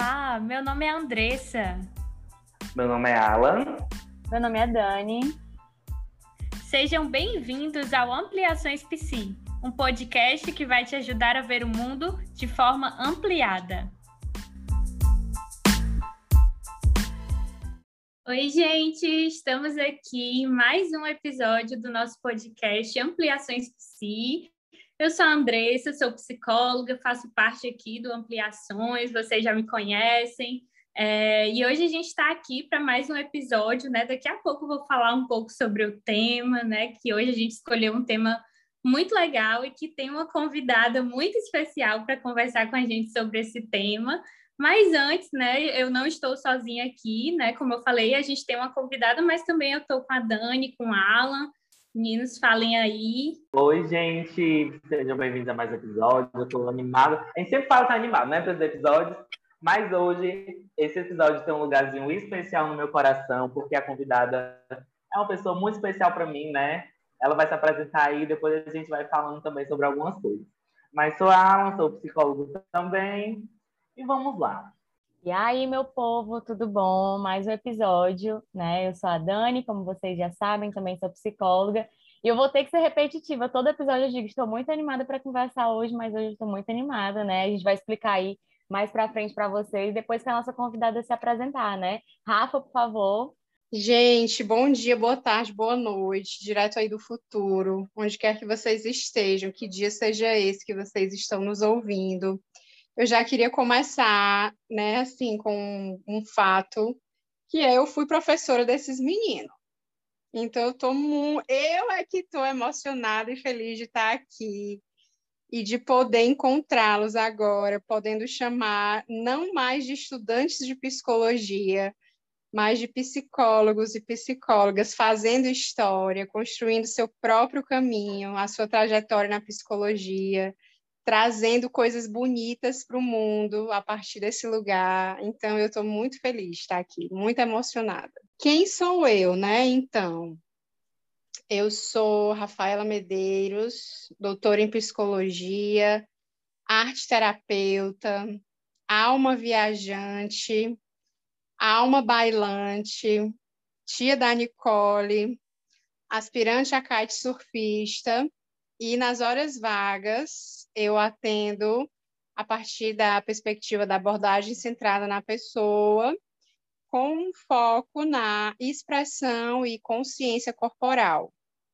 Olá, meu nome é Andressa. Meu nome é Alan. Meu nome é Dani. Sejam bem-vindos ao Ampliações Psi, um podcast que vai te ajudar a ver o mundo de forma ampliada. Oi, gente! Estamos aqui em mais um episódio do nosso podcast Ampliações Psi. Eu sou a Andressa, sou psicóloga, faço parte aqui do Ampliações, vocês já me conhecem. É, e hoje a gente está aqui para mais um episódio, né? Daqui a pouco eu vou falar um pouco sobre o tema, né? Que hoje a gente escolheu um tema muito legal e que tem uma convidada muito especial para conversar com a gente sobre esse tema. Mas antes, né, eu não estou sozinha aqui, né? Como eu falei, a gente tem uma convidada, mas também eu estou com a Dani, com o Alan. Meninos, falem aí. Oi, gente, sejam bem-vindos a mais um episódio. Eu estou animada. A gente sempre fala que tá animado, né, para os episódios. Mas hoje, esse episódio tem um lugarzinho especial no meu coração, porque a convidada é uma pessoa muito especial para mim, né? Ela vai se apresentar aí, depois a gente vai falando também sobre algumas coisas. Mas sou Alan, sou psicólogo também, e vamos lá. E aí, meu povo, tudo bom? Mais um episódio, né? Eu sou a Dani, como vocês já sabem, também sou psicóloga. E eu vou ter que ser repetitiva. Todo episódio eu digo, estou muito animada para conversar hoje, mas hoje estou muito animada, né? A gente vai explicar aí mais para frente para vocês, depois que a nossa convidada se apresentar, né? Rafa, por favor. Gente, bom dia, boa tarde, boa noite, direto aí do futuro, onde quer que vocês estejam, que dia seja esse que vocês estão nos ouvindo eu já queria começar, né, assim, com um fato que é, eu fui professora desses meninos. Então eu tô eu é que estou emocionada e feliz de estar aqui e de poder encontrá-los agora, podendo chamar não mais de estudantes de psicologia, mas de psicólogos e psicólogas fazendo história, construindo seu próprio caminho, a sua trajetória na psicologia, trazendo coisas bonitas para o mundo a partir desse lugar. Então, eu estou muito feliz de estar aqui, muito emocionada. Quem sou eu, né? Então, eu sou Rafaela Medeiros, doutora em psicologia, arte terapeuta, alma viajante, alma bailante, tia da Nicole, aspirante a kite surfista e nas horas vagas, eu atendo a partir da perspectiva da abordagem centrada na pessoa, com foco na expressão e consciência corporal.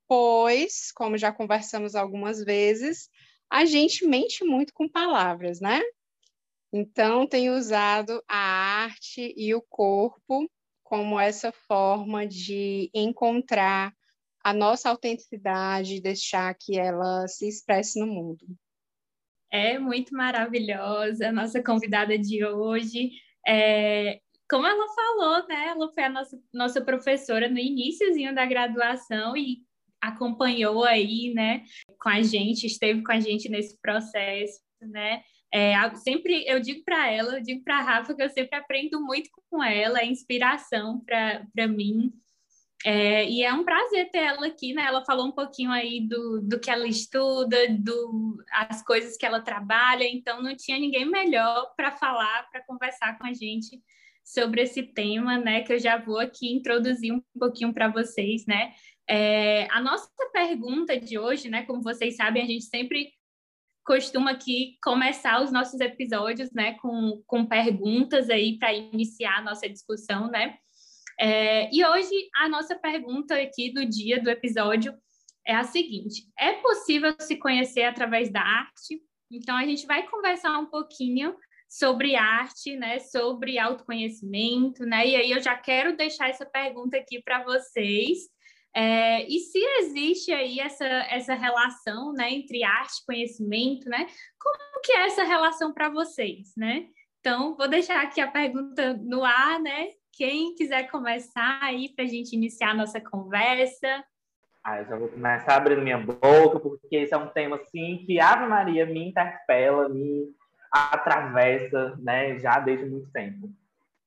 Pois, como já conversamos algumas vezes, a gente mente muito com palavras, né? Então, tenho usado a arte e o corpo como essa forma de encontrar a nossa autenticidade, deixar que ela se expresse no mundo. É muito maravilhosa nossa convidada de hoje. É, como ela falou, né? Ela foi a nossa, nossa professora no iníciozinho da graduação e acompanhou aí, né, com a gente, esteve com a gente nesse processo, né? É, sempre eu digo para ela, eu digo para a Rafa que eu sempre aprendo muito com ela, é inspiração para mim. É, e é um prazer ter ela aqui, né? Ela falou um pouquinho aí do, do que ela estuda, do, as coisas que ela trabalha, então não tinha ninguém melhor para falar, para conversar com a gente sobre esse tema, né? Que eu já vou aqui introduzir um pouquinho para vocês, né? É, a nossa pergunta de hoje, né? Como vocês sabem, a gente sempre costuma aqui começar os nossos episódios, né? Com, com perguntas aí para iniciar a nossa discussão, né? É, e hoje a nossa pergunta aqui do dia, do episódio, é a seguinte: é possível se conhecer através da arte? Então a gente vai conversar um pouquinho sobre arte, né, sobre autoconhecimento, né? E aí eu já quero deixar essa pergunta aqui para vocês. É, e se existe aí essa, essa relação, né, entre arte e conhecimento, né? Como que é essa relação para vocês, né? Então, vou deixar aqui a pergunta no ar, né? Quem quiser começar aí para a gente iniciar a nossa conversa. Ah, eu já vou começar abrindo minha boca, porque esse é um tema, assim, que Ave Maria me interpela, me atravessa, né, já desde muito tempo.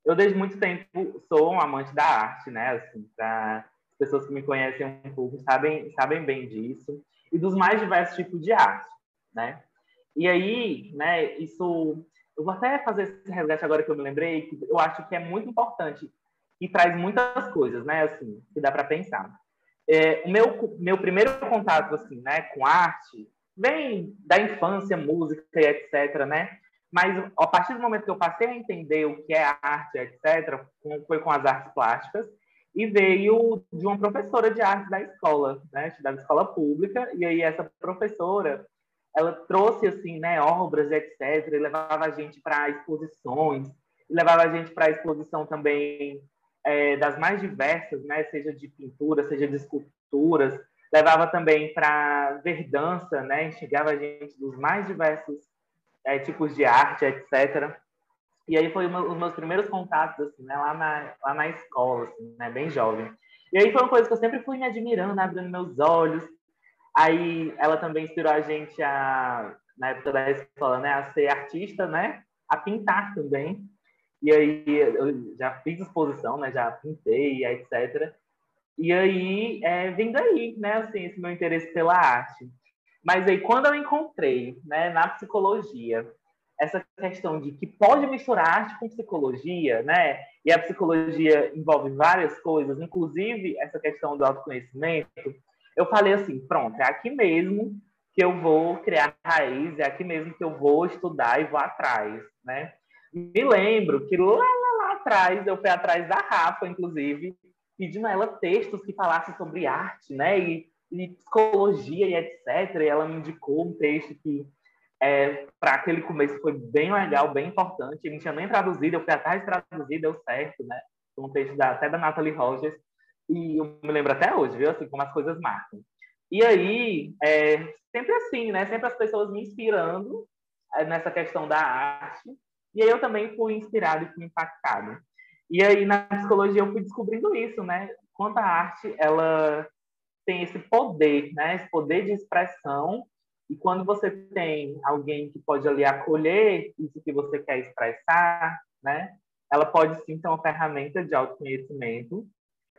Eu, desde muito tempo, sou um amante da arte, né, assim, para as pessoas que me conhecem um pouco sabem, sabem bem disso, e dos mais diversos tipos de arte, né. E aí, né, isso eu vou até fazer esse resgate agora que eu me lembrei, que eu acho que é muito importante e traz muitas coisas, né, assim, que dá para pensar. É, o meu, meu primeiro contato, assim, né, com arte vem da infância, música e etc, né? Mas a partir do momento que eu passei a entender o que é arte, etc, foi com as artes plásticas e veio de uma professora de arte da escola, né, da escola pública, e aí essa professora, ela trouxe assim, né, obras, etc, e levava a gente para exposições, levava a gente para a exposição também é, das mais diversas, né, seja de pintura, seja de esculturas, levava também para ver dança, né, instigava a gente dos mais diversos é, tipos de arte, etc. E aí foi uma, os meus primeiros contatos, assim, né, lá na, lá na escola, assim, né, bem jovem. E aí foi uma coisa que eu sempre fui me admirando, abrindo meus olhos. Aí ela também inspirou a gente a, na época da escola, né, a ser artista, né, a pintar também. E aí eu já fiz exposição, né, já pintei, etc. E aí, é, vem daí, né, assim, esse meu interesse pela arte. Mas aí, quando eu encontrei, né, na psicologia, essa questão de que pode misturar arte com psicologia, né, e a psicologia envolve várias coisas, inclusive essa questão do autoconhecimento, eu falei assim, pronto, é aqui mesmo que eu vou criar raiz, é aqui mesmo que eu vou estudar e vou atrás, né. Me lembro que lá, lá, lá atrás, eu fui atrás da Rafa, inclusive, pedindo a ela textos que falassem sobre arte, né? E, e psicologia e etc. E ela me indicou um texto que, é, para aquele começo, foi bem legal, bem importante. Eu não tinha nem traduzido, eu fui atrás de traduzir, deu certo, né? Um texto da, até da Natalie Rogers. E eu me lembro até hoje, viu? Assim, como as coisas marcam. E aí, é, sempre assim, né? Sempre as pessoas me inspirando é, nessa questão da arte. E aí eu também fui inspirado e fui impactado. E aí, na psicologia, eu fui descobrindo isso, né? Quanto a arte, ela tem esse poder, né? Esse poder de expressão. E quando você tem alguém que pode ali acolher isso que você quer expressar, né? Ela pode sim ser uma ferramenta de autoconhecimento,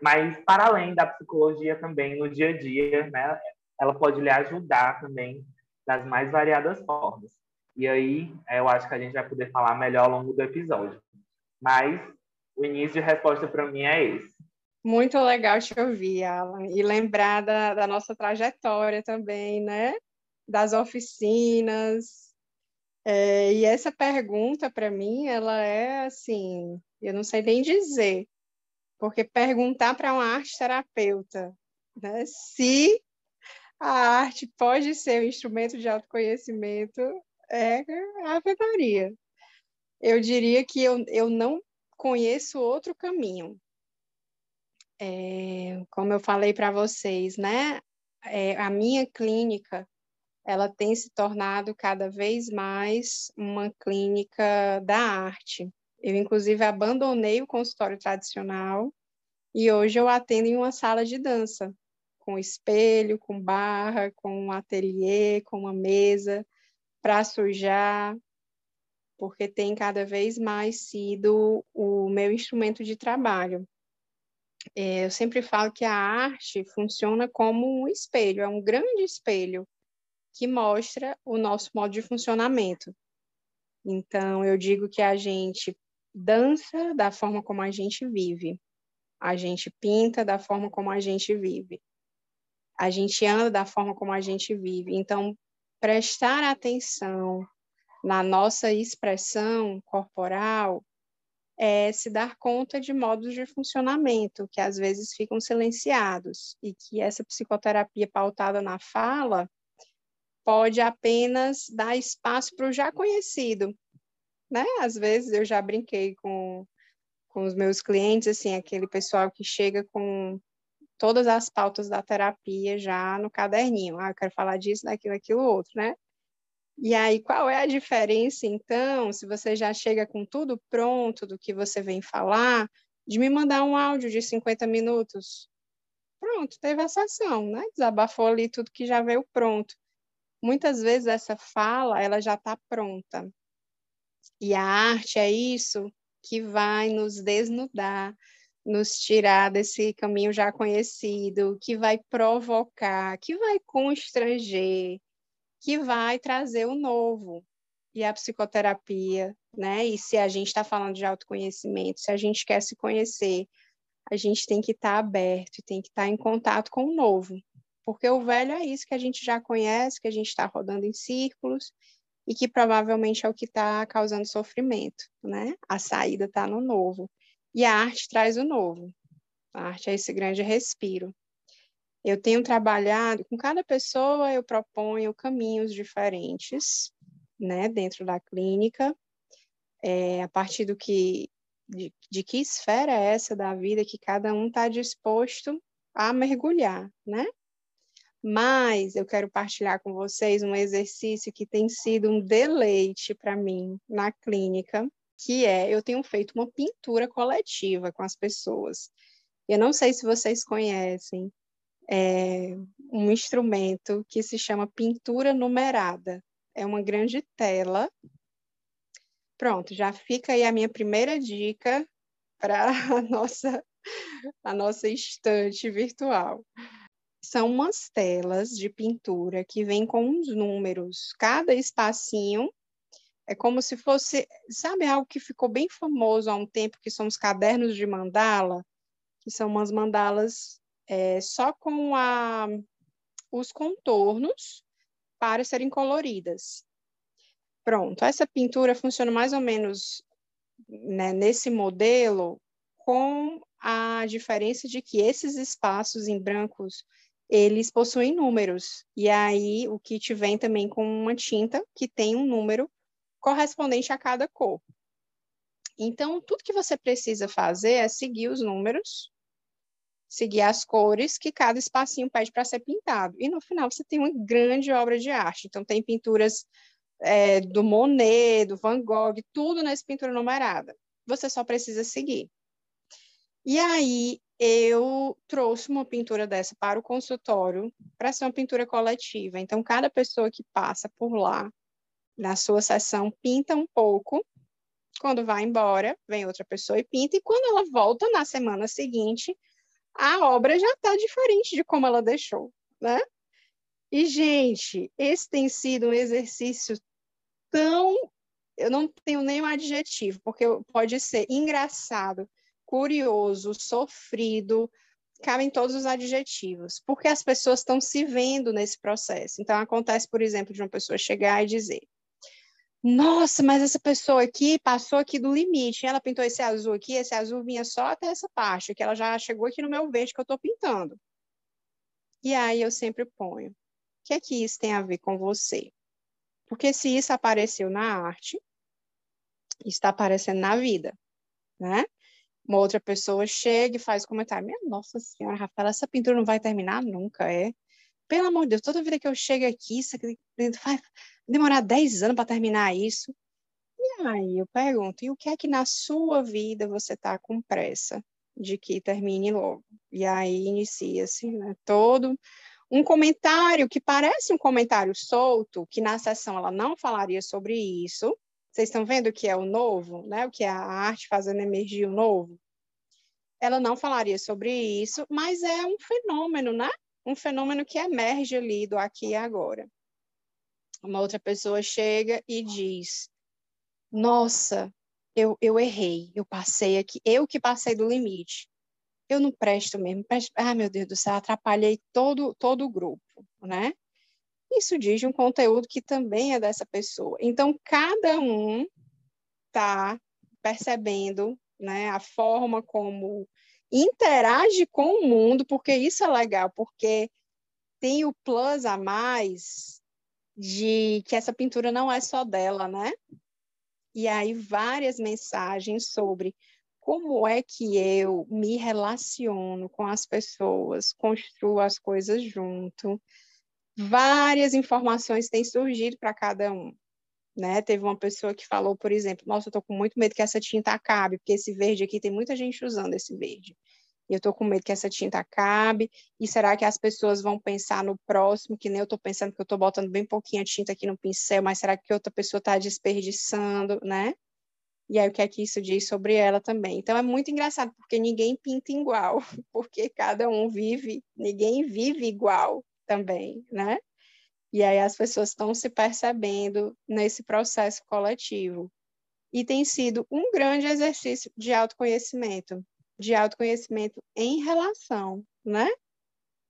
mas para além da psicologia também no dia a dia, né? Ela pode lhe ajudar também das mais variadas formas. E aí, eu acho que a gente vai poder falar melhor ao longo do episódio. Mas o início de resposta para mim é esse. Muito legal te ouvir, Alan, e lembrar da, da nossa trajetória também, né? Das oficinas. É, e essa pergunta, para mim, ela é assim, eu não sei nem dizer, porque perguntar para uma arte terapeuta né, se a arte pode ser um instrumento de autoconhecimento é Ave Maria. Eu diria que eu, eu não conheço outro caminho. É, como eu falei para vocês, né? É, a minha clínica ela tem se tornado cada vez mais uma clínica da arte. Eu, inclusive, abandonei o consultório tradicional e hoje eu atendo em uma sala de dança, com espelho, com barra, com um ateliê, com uma mesa para sujar, porque tem cada vez mais sido o meu instrumento de trabalho. É, eu sempre falo que a arte funciona como um espelho, é um grande espelho que mostra o nosso modo de funcionamento. Então, eu digo que a gente dança da forma como a gente vive, a gente pinta da forma como a gente vive, a gente anda da forma como a gente vive. Então, prestar atenção na nossa expressão corporal é se dar conta de modos de funcionamento que às vezes ficam silenciados e que essa psicoterapia pautada na fala pode apenas dar espaço para o já conhecido, né? Às vezes eu já brinquei com, com os meus clientes, assim, aquele pessoal que chega com todas as pautas da terapia já no caderninho. Ah, eu quero falar disso, daquilo, daquilo outro, né? E aí, qual é a diferença, então, se você já chega com tudo pronto do que você vem falar, de me mandar um áudio de 50 minutos? Pronto, teve a sessão, né? Desabafou ali tudo que já veio pronto. Muitas vezes essa fala, ela já está pronta. E a arte é isso que vai nos desnudar, nos tirar desse caminho já conhecido, que vai provocar, que vai constranger, que vai trazer o novo. e a psicoterapia, né? E se a gente está falando de autoconhecimento, se a gente quer se conhecer, a gente tem que estar tá aberto, tem que estar tá em contato com o novo, porque o velho é isso que a gente já conhece, que a gente está rodando em círculos e que provavelmente é o que está causando sofrimento, né? A saída está no novo. E a arte traz o novo. A arte é esse grande respiro. Eu tenho trabalhado com cada pessoa, eu proponho caminhos diferentes, né, dentro da clínica, é, a partir do que de, de, que esfera é essa da vida que cada um está disposto a mergulhar, né? Mas eu quero partilhar com vocês um exercício que tem sido um deleite para mim na clínica, que é eu tenho feito uma pintura coletiva com as pessoas. Eu não sei se vocês conhecem é, um instrumento que se chama pintura numerada. É uma grande tela. Pronto, já fica aí a minha primeira dica para a nossa, a nossa estante virtual. São umas telas de pintura que vêm com uns números. Cada espacinho é como se fosse, sabe algo que ficou bem famoso há um tempo, que são os cadernos de mandala, que são umas mandalas é, só com a, os contornos para serem coloridas. Pronto, essa pintura funciona mais ou menos né, nesse modelo, com a diferença de que esses espaços em brancos eles possuem números. E aí o kit vem também com uma tinta que tem um número correspondente a cada cor. Então, tudo que você precisa fazer é seguir os números seguir as cores que cada espacinho pede para ser pintado. E no final você tem uma grande obra de arte. Então, tem pinturas é, do Monet, do Van Gogh, tudo nessa pintura numerada. Você só precisa seguir. E aí, eu trouxe uma pintura dessa para o consultório, para ser uma pintura coletiva. Então, cada pessoa que passa por lá, na sua sessão, pinta um pouco. Quando vai embora, vem outra pessoa e pinta. E quando ela volta na semana seguinte, a obra já está diferente de como ela deixou, né? E, gente, esse tem sido um exercício tão. Eu não tenho nenhum adjetivo, porque pode ser engraçado, curioso, sofrido, cabem todos os adjetivos, porque as pessoas estão se vendo nesse processo. Então, acontece, por exemplo, de uma pessoa chegar e dizer: nossa, mas essa pessoa aqui passou aqui do limite. Ela pintou esse azul aqui, esse azul vinha só até essa parte, que ela já chegou aqui no meu verde que eu estou pintando. E aí eu sempre ponho, o que é que isso tem a ver com você? Porque se isso apareceu na arte, está aparecendo na vida, né? Uma outra pessoa chega e faz comentário, minha nossa senhora, Rafaela, essa pintura não vai terminar nunca, é? Pelo amor de Deus, toda vida que eu chego aqui, isso aqui vai demorar 10 anos para terminar isso. E aí eu pergunto, e o que é que na sua vida você está com pressa de que termine logo? E aí inicia-se né, todo um comentário que parece um comentário solto, que na sessão ela não falaria sobre isso. Vocês estão vendo o que é o novo, né? O que é a arte fazendo emergir o novo? Ela não falaria sobre isso, mas é um fenômeno, né? um fenômeno que emerge ali do aqui e agora. Uma outra pessoa chega e diz: Nossa, eu, eu errei, eu passei aqui, eu que passei do limite. Eu não presto mesmo. Presto, ah, meu Deus do céu, atrapalhei todo, todo o grupo, né? Isso diz um conteúdo que também é dessa pessoa. Então, cada um está percebendo né, a forma como interage com o mundo, porque isso é legal, porque tem o plus a mais de que essa pintura não é só dela, né? E aí várias mensagens sobre como é que eu me relaciono com as pessoas, construo as coisas junto. Várias informações têm surgido para cada um. Né? Teve uma pessoa que falou, por exemplo, nossa, eu estou com muito medo que essa tinta acabe, porque esse verde aqui tem muita gente usando esse verde. E eu estou com medo que essa tinta acabe. E será que as pessoas vão pensar no próximo, que nem eu estou pensando que eu estou botando bem pouquinha tinta aqui no pincel, mas será que outra pessoa está desperdiçando, né? E aí o que é que isso diz sobre ela também? Então é muito engraçado, porque ninguém pinta igual, porque cada um vive, ninguém vive igual também, né? E aí as pessoas estão se percebendo nesse processo coletivo. E tem sido um grande exercício de autoconhecimento, de autoconhecimento em relação, né?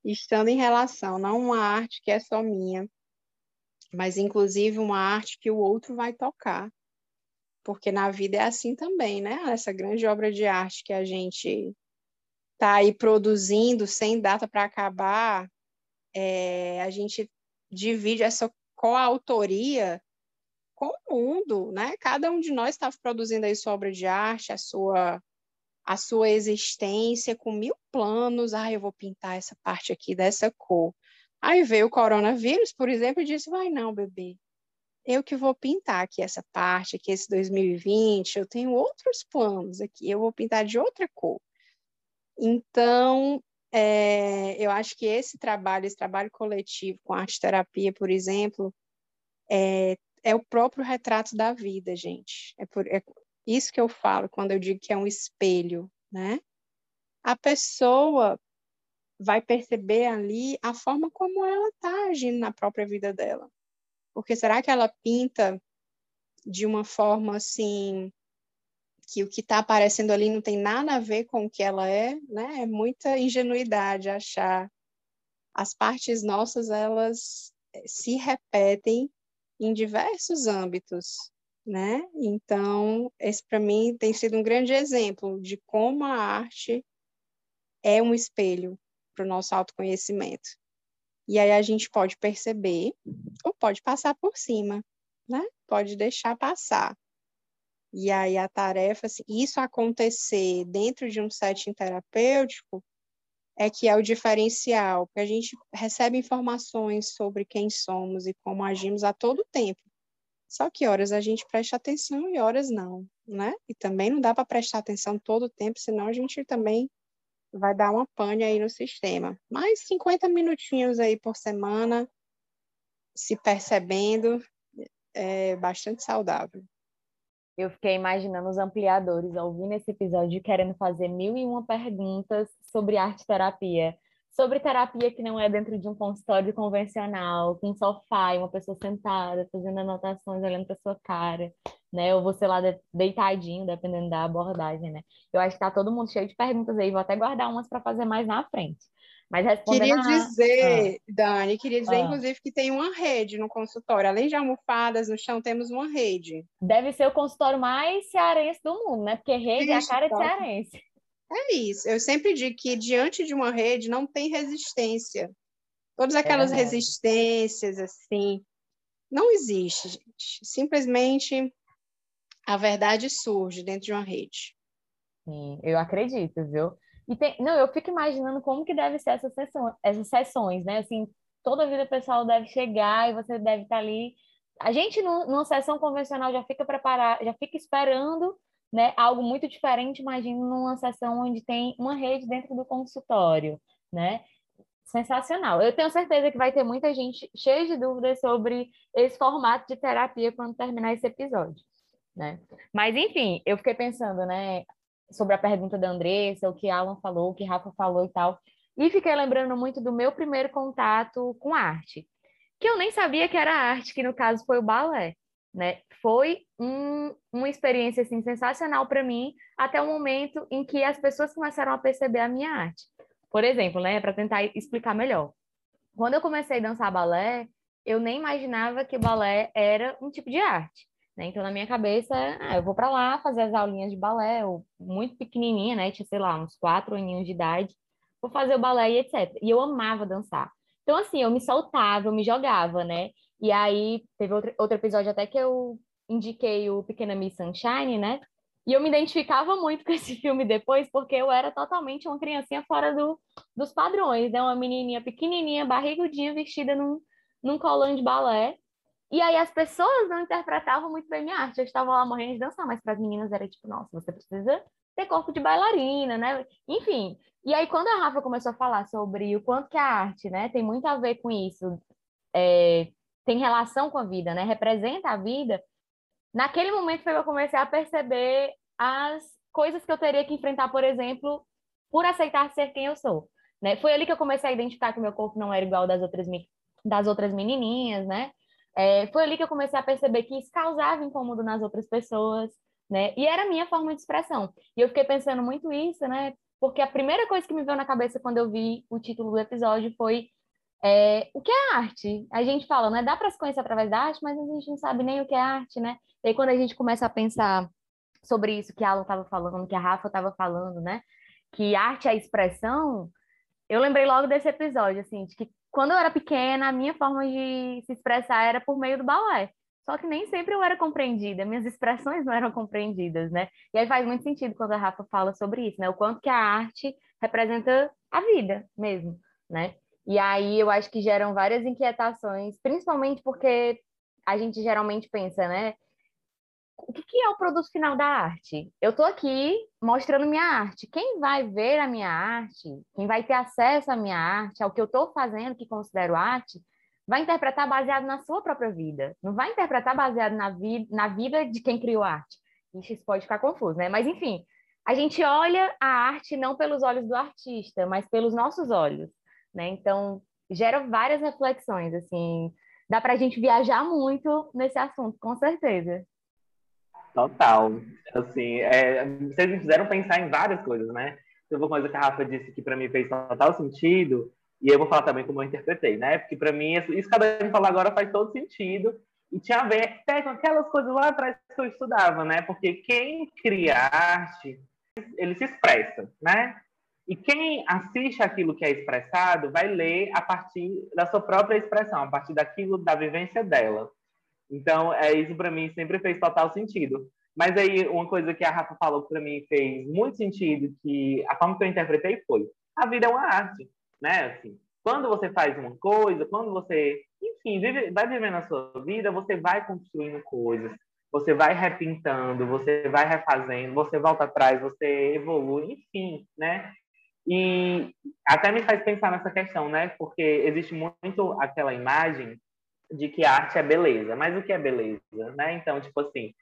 Estando em relação, não uma arte que é só minha, mas inclusive uma arte que o outro vai tocar. Porque na vida é assim também, né? Essa grande obra de arte que a gente está aí produzindo sem data para acabar, é, a gente divide essa coautoria com o mundo, né? Cada um de nós está produzindo aí sua obra de arte, a sua a sua existência com mil planos. Ah, eu vou pintar essa parte aqui dessa cor. Aí veio o coronavírus, por exemplo, e disse: vai não, bebê. Eu que vou pintar aqui essa parte, aqui esse 2020, eu tenho outros planos aqui, eu vou pintar de outra cor. Então, é, eu acho que esse trabalho, esse trabalho coletivo com arte terapia, por exemplo, é, é o próprio retrato da vida, gente. É, por, é isso que eu falo quando eu digo que é um espelho, né? A pessoa vai perceber ali a forma como ela está agindo na própria vida dela. Porque será que ela pinta de uma forma assim que o que está aparecendo ali não tem nada a ver com o que ela é, né? É muita ingenuidade achar as partes nossas elas eh, se repetem em diversos âmbitos, né? Então, esse para mim tem sido um grande exemplo de como a arte é um espelho para o nosso autoconhecimento. E aí a gente pode perceber ou pode passar por cima, né? Pode deixar passar. E aí a tarefa, assim, isso acontecer dentro de um setting terapêutico é que é o diferencial, porque a gente recebe informações sobre quem somos e como agimos a todo tempo. Só que horas a gente presta atenção e horas não, né? E também não dá para prestar atenção todo o tempo, senão a gente também vai dar uma pane aí no sistema. Mais 50 minutinhos aí por semana, se percebendo, é bastante saudável. Eu fiquei imaginando os ampliadores ouvindo esse episódio querendo fazer mil e uma perguntas sobre arte terapia. Sobre terapia que não é dentro de um consultório convencional, com um sofá e uma pessoa sentada, fazendo anotações, olhando para sua cara né? Ou você lá deitadinho, dependendo da abordagem, né? Eu acho que tá todo mundo cheio de perguntas aí, vou até guardar umas para fazer mais na frente. Mas Queria dizer, ah. Dani, queria dizer, ah. inclusive, que tem uma rede no consultório. Além de almofadas no chão, temos uma rede. Deve ser o consultório mais cearense do mundo, né? Porque rede é a cara de cearense. É isso. Eu sempre digo que diante de uma rede não tem resistência. Todas é aquelas é resistências, assim, não existe, gente. Simplesmente a verdade surge dentro de uma rede. Sim, eu acredito, viu? E tem, não, eu fico imaginando como que deve ser essa sessão, essas sessões, né? Assim, toda a vida pessoal deve chegar e você deve estar ali. A gente numa sessão convencional já fica preparado, já fica esperando, né, algo muito diferente, imagina numa sessão onde tem uma rede dentro do consultório, né? Sensacional. Eu tenho certeza que vai ter muita gente cheia de dúvidas sobre esse formato de terapia quando terminar esse episódio né? Mas, enfim, eu fiquei pensando, né, sobre a pergunta da Andressa, o que Alan falou, o que Rafa falou e tal, e fiquei lembrando muito do meu primeiro contato com arte, que eu nem sabia que era arte, que no caso foi o balé, né? Foi um, uma experiência, assim, sensacional para mim, até o momento em que as pessoas começaram a perceber a minha arte. Por exemplo, né, para tentar explicar melhor. Quando eu comecei a dançar balé, eu nem imaginava que balé era um tipo de arte. Né? Então, na minha cabeça, ah, eu vou para lá fazer as aulinhas de balé, eu, muito pequenininha, né? Tinha, sei lá, uns quatro aninhos de idade. Vou fazer o balé e etc. E eu amava dançar. Então, assim, eu me soltava, eu me jogava, né? E aí, teve outro, outro episódio até que eu indiquei o Pequena Miss Sunshine, né? E eu me identificava muito com esse filme depois, porque eu era totalmente uma criancinha fora do, dos padrões, né? Uma menininha pequenininha, barrigudinha, vestida num, num colão de balé. E aí as pessoas não interpretavam muito bem minha arte. Eu estava lá morrendo de dançar, mas para as meninas era tipo, nossa, você precisa ter corpo de bailarina, né? Enfim. E aí quando a Rafa começou a falar sobre o quanto que a arte, né, tem muito a ver com isso, é, tem relação com a vida, né, representa a vida. Naquele momento foi que eu comecei a perceber as coisas que eu teria que enfrentar, por exemplo, por aceitar ser quem eu sou. Né? Foi ali que eu comecei a identificar que o meu corpo não era igual das outras das outras menininhas, né? É, foi ali que eu comecei a perceber que isso causava incômodo nas outras pessoas, né? E era a minha forma de expressão. E eu fiquei pensando muito isso, né? Porque a primeira coisa que me veio na cabeça quando eu vi o título do episódio foi é, o que é arte? A gente fala, né? Dá para se conhecer através da arte, mas a gente não sabe nem o que é arte, né? E aí, quando a gente começa a pensar sobre isso que a Alan estava falando, que a Rafa estava falando, né? Que arte é expressão, eu lembrei logo desse episódio, assim, de que quando eu era pequena, a minha forma de se expressar era por meio do balé. Só que nem sempre eu era compreendida, minhas expressões não eram compreendidas, né? E aí faz muito sentido quando a Rafa fala sobre isso, né? O quanto que a arte representa a vida mesmo, né? E aí eu acho que geram várias inquietações, principalmente porque a gente geralmente pensa, né? O que é o produto final da arte? Eu estou aqui mostrando minha arte. Quem vai ver a minha arte, quem vai ter acesso à minha arte, ao que eu estou fazendo, que considero arte, vai interpretar baseado na sua própria vida, não vai interpretar baseado na, vi na vida de quem criou a arte. Isso pode ficar confuso, né? Mas, enfim, a gente olha a arte não pelos olhos do artista, mas pelos nossos olhos, né? Então, gera várias reflexões, assim, dá para a gente viajar muito nesse assunto, com certeza. Total. Assim, é, vocês me fizeram pensar em várias coisas, né? Teve uma coisa que a Rafa disse que para mim fez total sentido, e eu vou falar também como eu interpretei, né? Porque para mim, isso que a Dani falou agora faz todo sentido. E tinha a ver até com aquelas coisas lá atrás que eu estudava, né? Porque quem cria arte, ele se expressa, né? E quem assiste aquilo que é expressado vai ler a partir da sua própria expressão, a partir daquilo, da vivência dela. Então, é isso para mim sempre fez total sentido. Mas aí, uma coisa que a Rafa falou para mim fez muito sentido, que a forma que eu interpretei foi: a vida é uma arte né? Assim, quando você faz uma coisa, quando você, enfim, vive, vai vivendo a sua vida, você vai construindo coisas, você vai repintando, você vai refazendo, você volta atrás, você evolui, enfim, né? E até me faz pensar nessa questão, né? Porque existe muito aquela imagem de que arte é beleza, mas o que é beleza, né? Então, tipo assim,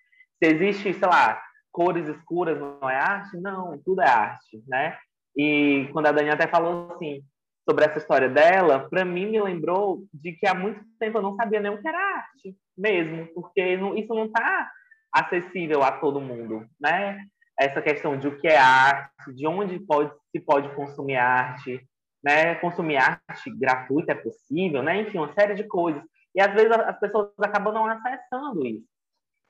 se existe, sei lá, cores escuras não é arte? Não, tudo é arte, né? E quando a Dani até falou assim, sobre essa história dela, para mim me lembrou de que há muito tempo eu não sabia nem o que era arte mesmo, porque isso não está acessível a todo mundo, né? Essa questão de o que é arte, de onde pode, se pode consumir arte, né? Consumir arte gratuita é possível, né? Enfim, uma série de coisas. E às vezes as pessoas acabam não acessando isso.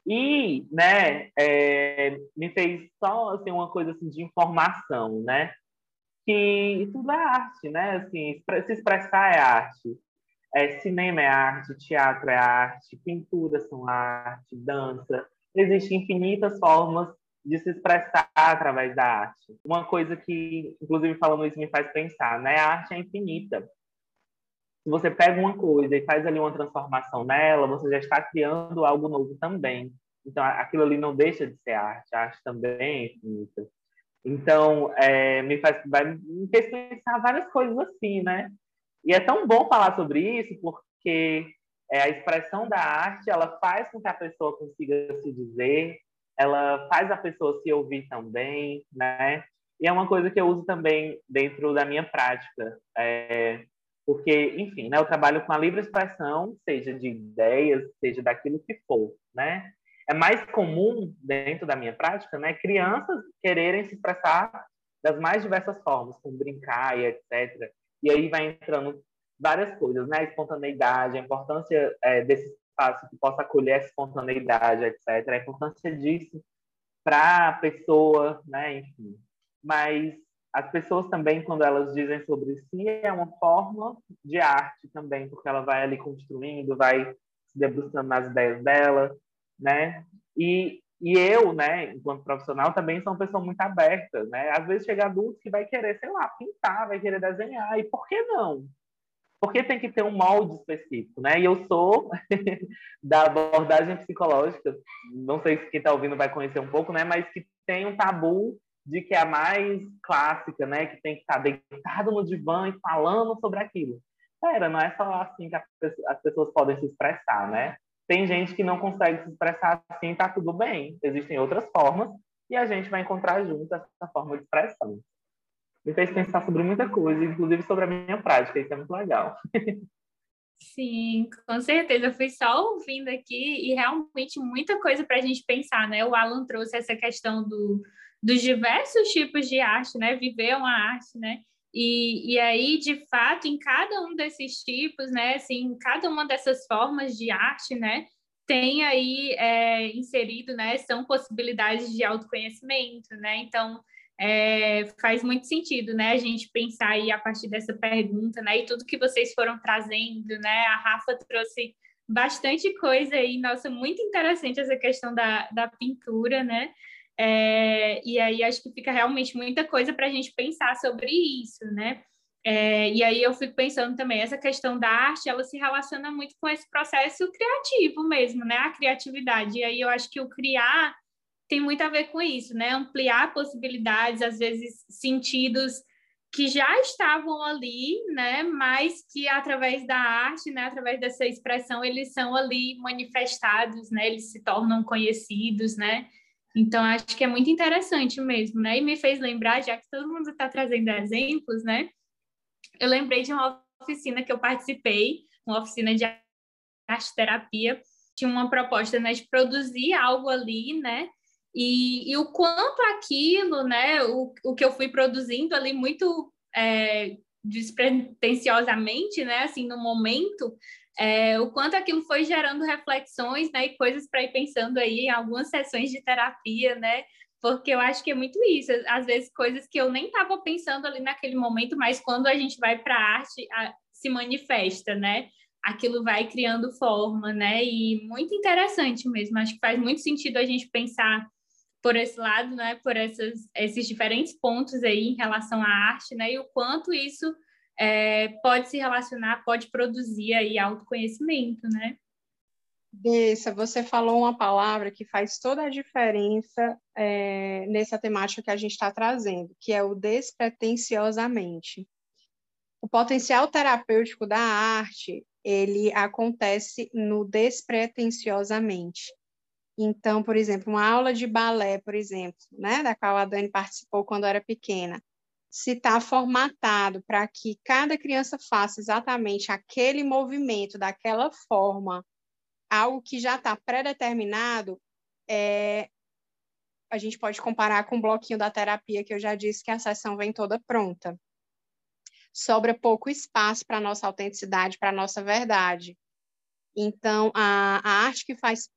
E, né, é, me fez só assim, uma coisa assim, de informação, né? que tudo é arte, né? Assim, se expressar é arte. É, cinema é arte, teatro é arte, pinturas são arte, dança. Existem infinitas formas de se expressar através da arte. Uma coisa que, inclusive, falando isso me faz pensar, né? A arte é infinita. Se você pega uma coisa e faz ali uma transformação nela, você já está criando algo novo também. Então, aquilo ali não deixa de ser arte. A arte também é infinita. Então, é, me faz vai me fez pensar várias coisas assim, né? E é tão bom falar sobre isso porque é, a expressão da arte ela faz com que a pessoa consiga se dizer, ela faz a pessoa se ouvir também, né? E é uma coisa que eu uso também dentro da minha prática, é, porque, enfim, né, eu trabalho com a livre expressão, seja de ideias, seja daquilo que for, né? é mais comum dentro da minha prática, né, crianças quererem se expressar das mais diversas formas, como brincar e etc. E aí vai entrando várias coisas, né, a espontaneidade, a importância é, desse espaço que possa acolher essa espontaneidade, etc. A importância disso para a pessoa, né, enfim. Mas as pessoas também, quando elas dizem sobre si, é uma forma de arte também, porque ela vai ali construindo, vai se debruçando nas ideias dela, né? E, e eu, né, enquanto profissional, também sou uma pessoa muito aberta, né? Às vezes chega adulto que vai querer, sei lá, pintar, vai querer desenhar, e por que não? Porque tem que ter um molde específico, né? E eu sou da abordagem psicológica, não sei se quem está ouvindo vai conhecer um pouco, né? Mas que tem um tabu de que é a mais clássica, né? Que tem que estar deitado no divã e falando sobre aquilo. Pera, não é só assim que as pessoas podem se expressar, né? Tem gente que não consegue se expressar assim, tá tudo bem. Existem outras formas e a gente vai encontrar junto essa forma de expressão. Me fez pensar sobre muita coisa, inclusive sobre a minha prática, isso é muito legal. Sim, com certeza. Eu fui só ouvindo aqui e realmente muita coisa para a gente pensar, né? O Alan trouxe essa questão do, dos diversos tipos de arte, né? Viver uma arte, né? E, e aí, de fato, em cada um desses tipos, né? Assim, em cada uma dessas formas de arte, né? Tem aí é, inserido, né? São possibilidades de autoconhecimento, né? Então, é, faz muito sentido, né? A gente pensar aí a partir dessa pergunta, né? E tudo que vocês foram trazendo, né? A Rafa trouxe bastante coisa aí, nossa, muito interessante essa questão da, da pintura, né? É, e aí acho que fica realmente muita coisa para a gente pensar sobre isso, né? É, e aí eu fico pensando também, essa questão da arte, ela se relaciona muito com esse processo criativo mesmo, né? A criatividade. E aí eu acho que o criar tem muito a ver com isso, né? Ampliar possibilidades, às vezes sentidos que já estavam ali, né? Mas que através da arte, né? Através dessa expressão, eles são ali manifestados, né? Eles se tornam conhecidos, né? Então acho que é muito interessante mesmo, né? E me fez lembrar, já que todo mundo está trazendo exemplos, né? Eu lembrei de uma oficina que eu participei, uma oficina de arte terapia, tinha uma proposta né, de produzir algo ali, né? E, e o quanto aquilo, né, o, o que eu fui produzindo ali muito é, despretensiosamente, né, assim, no momento, é, o quanto aquilo foi gerando reflexões, né, e coisas para ir pensando aí em algumas sessões de terapia, né, porque eu acho que é muito isso, às vezes coisas que eu nem estava pensando ali naquele momento, mas quando a gente vai para a arte, se manifesta, né, aquilo vai criando forma, né, e muito interessante mesmo, acho que faz muito sentido a gente pensar por esse lado, né, por essas, esses diferentes pontos aí em relação à arte, né, e o quanto isso é, pode se relacionar, pode produzir aí autoconhecimento, né? Dessa, você falou uma palavra que faz toda a diferença é, nessa temática que a gente está trazendo, que é o despretensiosamente. O potencial terapêutico da arte, ele acontece no despretensiosamente. Então, por exemplo, uma aula de balé, por exemplo, né, da qual a Dani participou quando era pequena, se está formatado para que cada criança faça exatamente aquele movimento daquela forma, algo que já está pré-determinado, é, a gente pode comparar com o bloquinho da terapia, que eu já disse que a sessão vem toda pronta. Sobra pouco espaço para nossa autenticidade, para a nossa verdade. Então, a, a arte que faz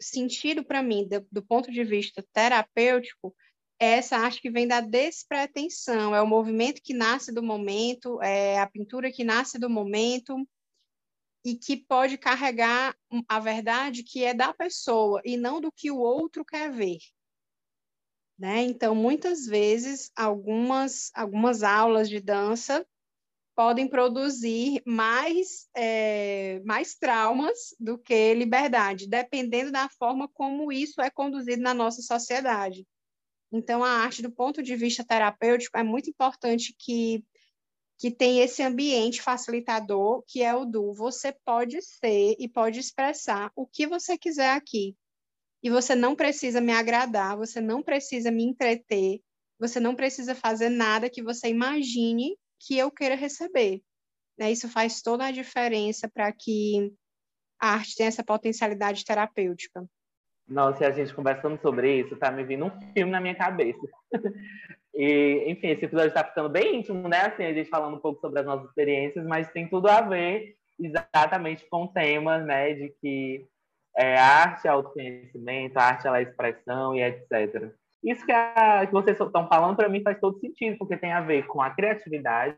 sentido para mim, do, do, ponto de vista terapêutico, é essa arte que vem da despretensão, é o movimento que nasce do momento, é a pintura que nasce do momento e que pode carregar a verdade que é da pessoa e não do que o outro quer ver. Né? Então, muitas vezes, algumas, algumas aulas de dança podem produzir mais, é, mais traumas do que liberdade, dependendo da forma como isso é conduzido na nossa sociedade. Então, a arte, do ponto de vista terapêutico, é muito importante que, que tenha esse ambiente facilitador, que é o do você pode ser e pode expressar o que você quiser aqui. E você não precisa me agradar, você não precisa me entreter, você não precisa fazer nada que você imagine que eu queira receber. Né? Isso faz toda a diferença para que a arte tenha essa potencialidade terapêutica. Nossa, e a gente conversando sobre isso, tá me vindo um filme na minha cabeça. e, enfim, esse episódio está ficando bem íntimo, né? Assim, a gente falando um pouco sobre as nossas experiências, mas tem tudo a ver exatamente com o tema, né? De que é, arte é autoconhecimento, arte é expressão e etc. Isso que, a, que vocês estão falando, para mim, faz todo sentido, porque tem a ver com a criatividade,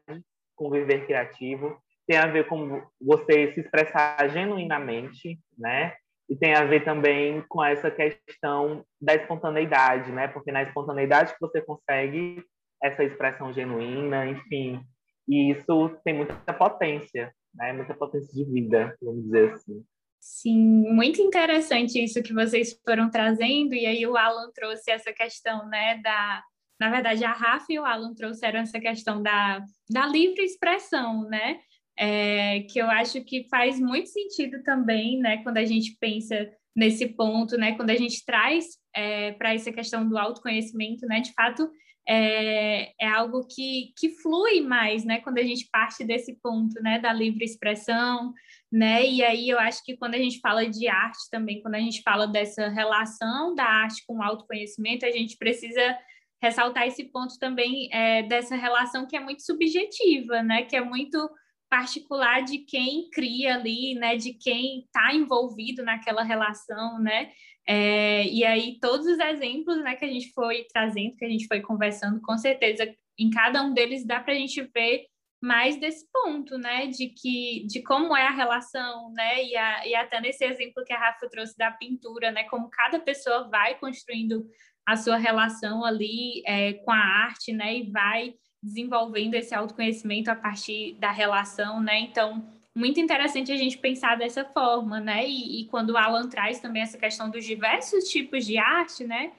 com o viver criativo, tem a ver com você se expressar genuinamente, né? E tem a ver também com essa questão da espontaneidade, né? Porque na espontaneidade que você consegue essa expressão genuína, enfim. E isso tem muita potência, né? Muita potência de vida, vamos dizer assim. Sim, muito interessante isso que vocês foram trazendo, e aí o Alan trouxe essa questão, né, da... Na verdade, a Rafa e o Alan trouxeram essa questão da, da livre expressão, né, é, que eu acho que faz muito sentido também, né, quando a gente pensa nesse ponto, né, quando a gente traz é, para essa questão do autoconhecimento, né, de fato, é, é algo que, que flui mais, né? Quando a gente parte desse ponto, né? Da livre expressão, né? E aí eu acho que quando a gente fala de arte também, quando a gente fala dessa relação da arte com o autoconhecimento, a gente precisa ressaltar esse ponto também é, dessa relação que é muito subjetiva, né? Que é muito particular de quem cria ali, né? De quem está envolvido naquela relação, né? É, e aí, todos os exemplos né, que a gente foi trazendo, que a gente foi conversando, com certeza, em cada um deles dá para a gente ver mais desse ponto, né, de que de como é a relação, né, e, a, e até nesse exemplo que a Rafa trouxe da pintura, né, como cada pessoa vai construindo a sua relação ali é, com a arte, né, e vai desenvolvendo esse autoconhecimento a partir da relação, né, então muito interessante a gente pensar dessa forma, né? E, e, quando o Alan traz também essa questão dos diversos tipos de arte, né?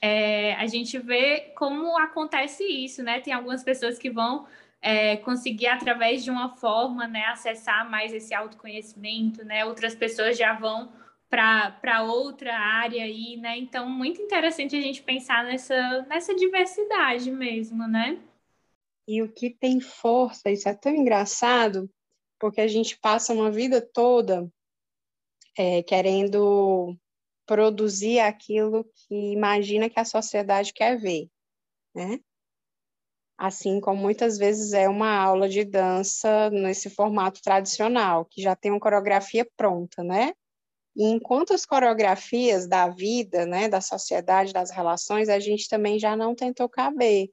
É, a gente vê como acontece isso, né? Tem algumas pessoas que vão é, conseguir através de uma forma, né, acessar mais esse autoconhecimento, né? Outras pessoas já vão para outra área aí, né? Então, muito interessante a gente pensar nessa, nessa diversidade mesmo, né? E o que tem força, isso é tão engraçado, porque a gente passa uma vida toda é, querendo produzir aquilo que imagina que a sociedade quer ver, né? Assim como muitas vezes é uma aula de dança nesse formato tradicional, que já tem uma coreografia pronta, né? E enquanto as coreografias da vida, né, da sociedade, das relações, a gente também já não tentou caber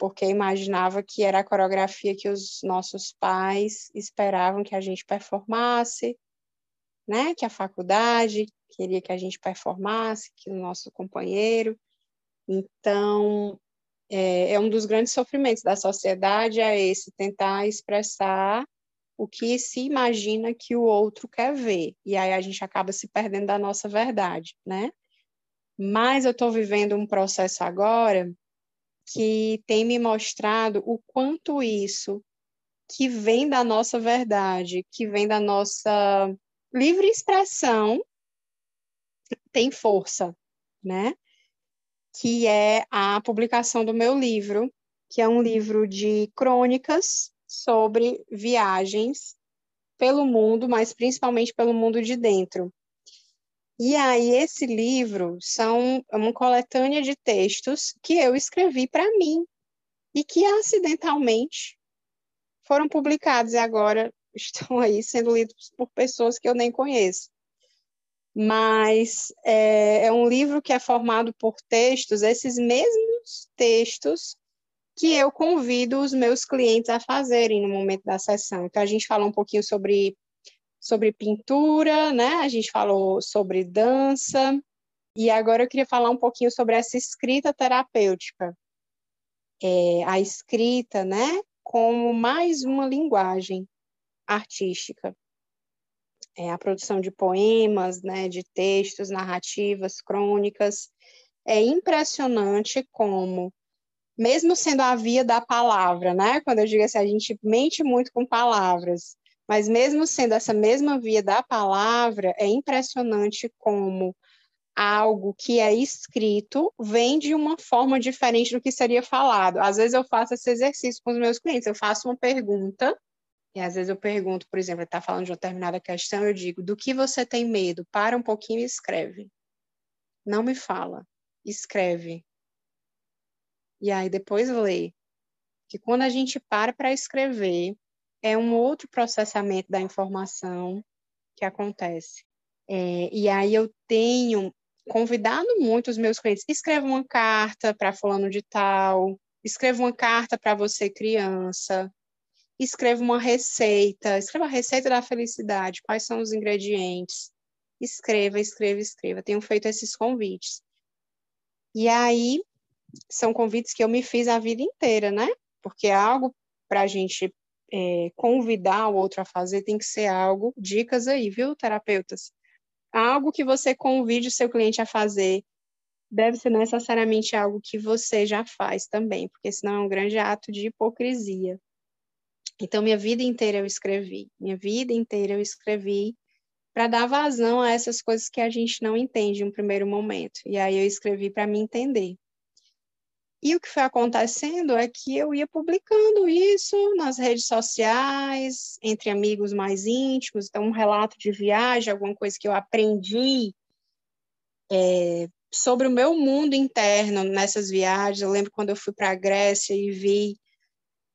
porque imaginava que era a coreografia que os nossos pais esperavam que a gente performasse, né? Que a faculdade queria que a gente performasse, que o nosso companheiro. Então, é, é um dos grandes sofrimentos da sociedade é esse tentar expressar o que se imagina que o outro quer ver. E aí a gente acaba se perdendo da nossa verdade, né? Mas eu estou vivendo um processo agora que tem me mostrado o quanto isso que vem da nossa verdade, que vem da nossa livre expressão, tem força, né? Que é a publicação do meu livro, que é um livro de crônicas sobre viagens pelo mundo, mas principalmente pelo mundo de dentro. E aí, esse livro são uma coletânea de textos que eu escrevi para mim e que acidentalmente foram publicados e agora estão aí sendo lidos por pessoas que eu nem conheço. Mas é, é um livro que é formado por textos, esses mesmos textos que eu convido os meus clientes a fazerem no momento da sessão. Então, a gente fala um pouquinho sobre sobre pintura, né? A gente falou sobre dança. E agora eu queria falar um pouquinho sobre essa escrita terapêutica. É, a escrita, né? Como mais uma linguagem artística. É, a produção de poemas, né, de textos, narrativas, crônicas. É impressionante como, mesmo sendo a via da palavra, né, quando eu digo assim, a gente mente muito com palavras, mas mesmo sendo essa mesma via da palavra, é impressionante como algo que é escrito vem de uma forma diferente do que seria falado. Às vezes eu faço esse exercício com os meus clientes, eu faço uma pergunta, e às vezes eu pergunto, por exemplo, ele está falando de uma determinada questão, eu digo, do que você tem medo? Para um pouquinho e escreve. Não me fala, escreve. E aí depois lê. Que quando a gente para para escrever, é um outro processamento da informação que acontece. É, e aí eu tenho convidado muito os meus clientes, escreva uma carta para fulano de tal, escreva uma carta para você criança, escreva uma receita, escreva a receita da felicidade, quais são os ingredientes, escreva, escreva, escreva. Tenho feito esses convites. E aí são convites que eu me fiz a vida inteira, né? Porque é algo para a gente é, convidar o outro a fazer tem que ser algo, dicas aí, viu, terapeutas? Algo que você convide o seu cliente a fazer deve ser necessariamente algo que você já faz também, porque senão é um grande ato de hipocrisia. Então, minha vida inteira eu escrevi, minha vida inteira eu escrevi para dar vazão a essas coisas que a gente não entende em um primeiro momento. E aí eu escrevi para me entender. E o que foi acontecendo é que eu ia publicando isso nas redes sociais, entre amigos mais íntimos, então um relato de viagem, alguma coisa que eu aprendi é, sobre o meu mundo interno nessas viagens. Eu lembro quando eu fui para a Grécia e vi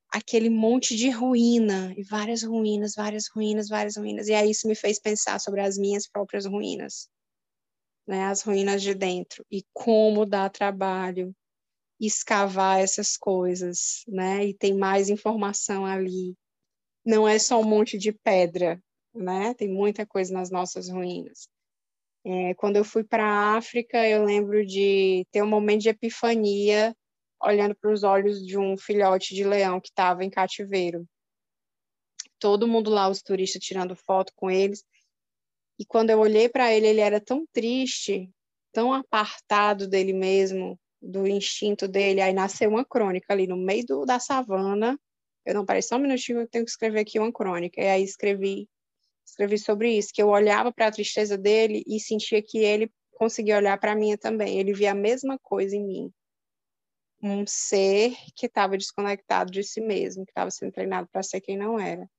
aquele monte de ruína, e várias ruínas, várias ruínas, várias ruínas. E aí isso me fez pensar sobre as minhas próprias ruínas, né? As ruínas de dentro e como dá trabalho escavar essas coisas, né? E tem mais informação ali. Não é só um monte de pedra, né? Tem muita coisa nas nossas ruínas. É, quando eu fui para a África, eu lembro de ter um momento de epifania, olhando para os olhos de um filhote de leão que estava em cativeiro. Todo mundo lá, os turistas, tirando foto com eles. E quando eu olhei para ele, ele era tão triste, tão apartado dele mesmo, do instinto dele, aí nasceu uma crônica ali no meio do, da savana. Eu não parei só um minutinho, eu tenho que escrever aqui uma crônica. E aí escrevi, escrevi sobre isso, que eu olhava para a tristeza dele e sentia que ele conseguia olhar para mim também. Ele via a mesma coisa em mim. Um ser que estava desconectado de si mesmo, que estava sendo treinado para ser quem não era.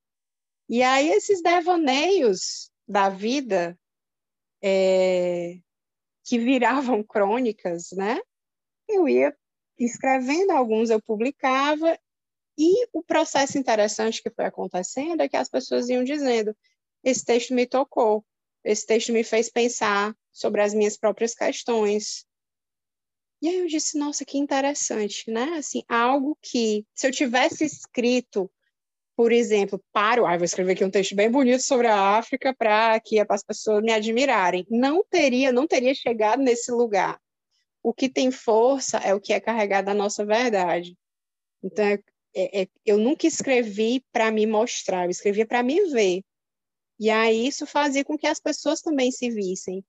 E aí esses devaneios da vida é, que viravam crônicas, né? Eu ia escrevendo, alguns eu publicava, e o processo interessante que foi acontecendo é que as pessoas iam dizendo: esse texto me tocou, esse texto me fez pensar sobre as minhas próprias questões. E aí eu disse: nossa, que interessante, né? Assim, algo que, se eu tivesse escrito, por exemplo, para. Ah, vou escrever aqui um texto bem bonito sobre a África para que as pessoas me admirarem. Não teria, não teria chegado nesse lugar o que tem força é o que é carregado da nossa verdade. Então, é, é, eu nunca escrevi para me mostrar, eu escrevia para me ver. E aí isso fazia com que as pessoas também se vissem.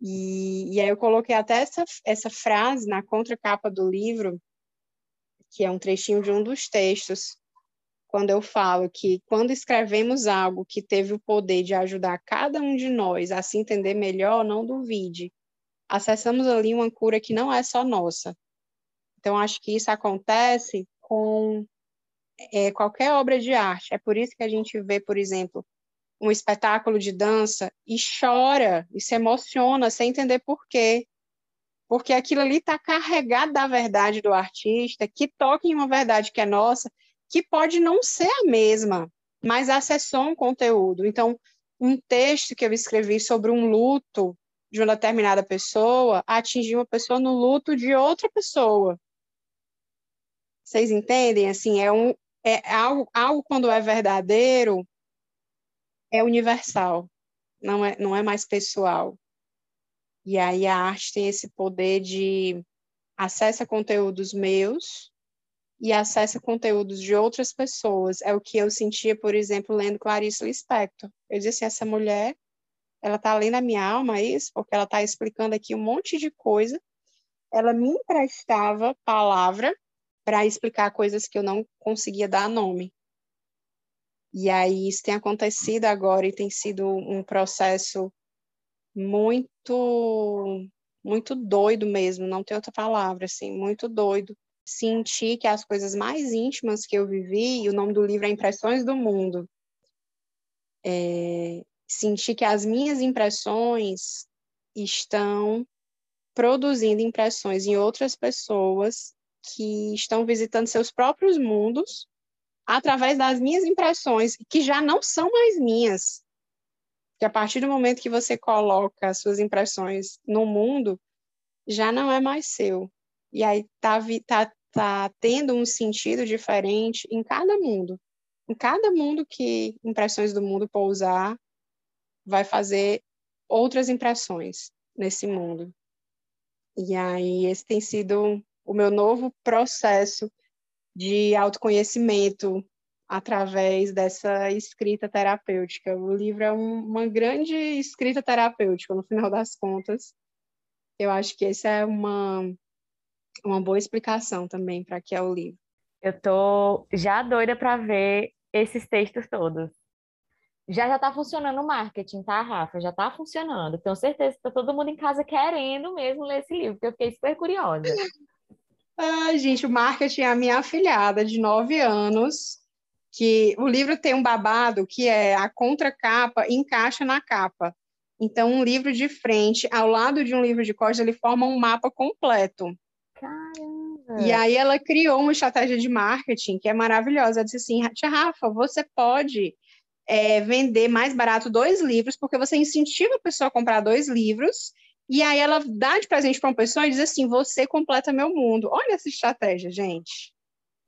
E, e aí eu coloquei até essa, essa frase na contracapa do livro, que é um trechinho de um dos textos, quando eu falo que quando escrevemos algo que teve o poder de ajudar cada um de nós a se entender melhor, não duvide, acessamos ali uma cura que não é só nossa. Então, acho que isso acontece com é, qualquer obra de arte. É por isso que a gente vê, por exemplo, um espetáculo de dança e chora e se emociona sem entender por quê. Porque aquilo ali está carregado da verdade do artista, que toca em uma verdade que é nossa, que pode não ser a mesma, mas acessou um conteúdo. Então, um texto que eu escrevi sobre um luto de uma determinada pessoa atingir uma pessoa no luto de outra pessoa. Vocês entendem? Assim, é, um, é algo, algo quando é verdadeiro, é universal, não é, não é mais pessoal. E aí a arte tem esse poder de acessa conteúdos meus e acessa conteúdos de outras pessoas. É o que eu sentia, por exemplo, lendo Clarice Lispector. Eu disse assim, essa mulher ela está além da minha alma, é isso? Porque ela está explicando aqui um monte de coisa. Ela me emprestava palavra para explicar coisas que eu não conseguia dar nome. E aí isso tem acontecido agora e tem sido um processo muito muito doido mesmo, não tem outra palavra assim, muito doido. Senti que as coisas mais íntimas que eu vivi, e o nome do livro é Impressões do Mundo, é, sentir que as minhas impressões estão produzindo impressões em outras pessoas que estão visitando seus próprios mundos através das minhas impressões, que já não são mais minhas. Que a partir do momento que você coloca as suas impressões no mundo, já não é mais seu. E aí tá, tá, tá tendo um sentido diferente em cada mundo. Em cada mundo que Impressões do Mundo pousar, vai fazer outras impressões nesse mundo. E aí esse tem sido o meu novo processo de autoconhecimento através dessa escrita terapêutica. O livro é um, uma grande escrita terapêutica, no final das contas. Eu acho que essa é uma, uma boa explicação também para que é o livro. Eu tô já doida para ver esses textos todos. Já já está funcionando o marketing, tá, Rafa? Já está funcionando. Tenho certeza que está todo mundo em casa querendo mesmo ler esse livro, porque eu fiquei super curiosa. Ai, gente, o marketing é a minha afilhada de nove anos, que o livro tem um babado que é a contracapa encaixa na capa. Então, um livro de frente, ao lado de um livro de costas, ele forma um mapa completo. Caramba! E aí ela criou uma estratégia de marketing que é maravilhosa. Ela disse assim, Tia Rafa, você pode é, vender mais barato dois livros, porque você incentiva a pessoa a comprar dois livros, e aí ela dá de presente para uma pessoa e diz assim, você completa meu mundo. Olha essa estratégia, gente.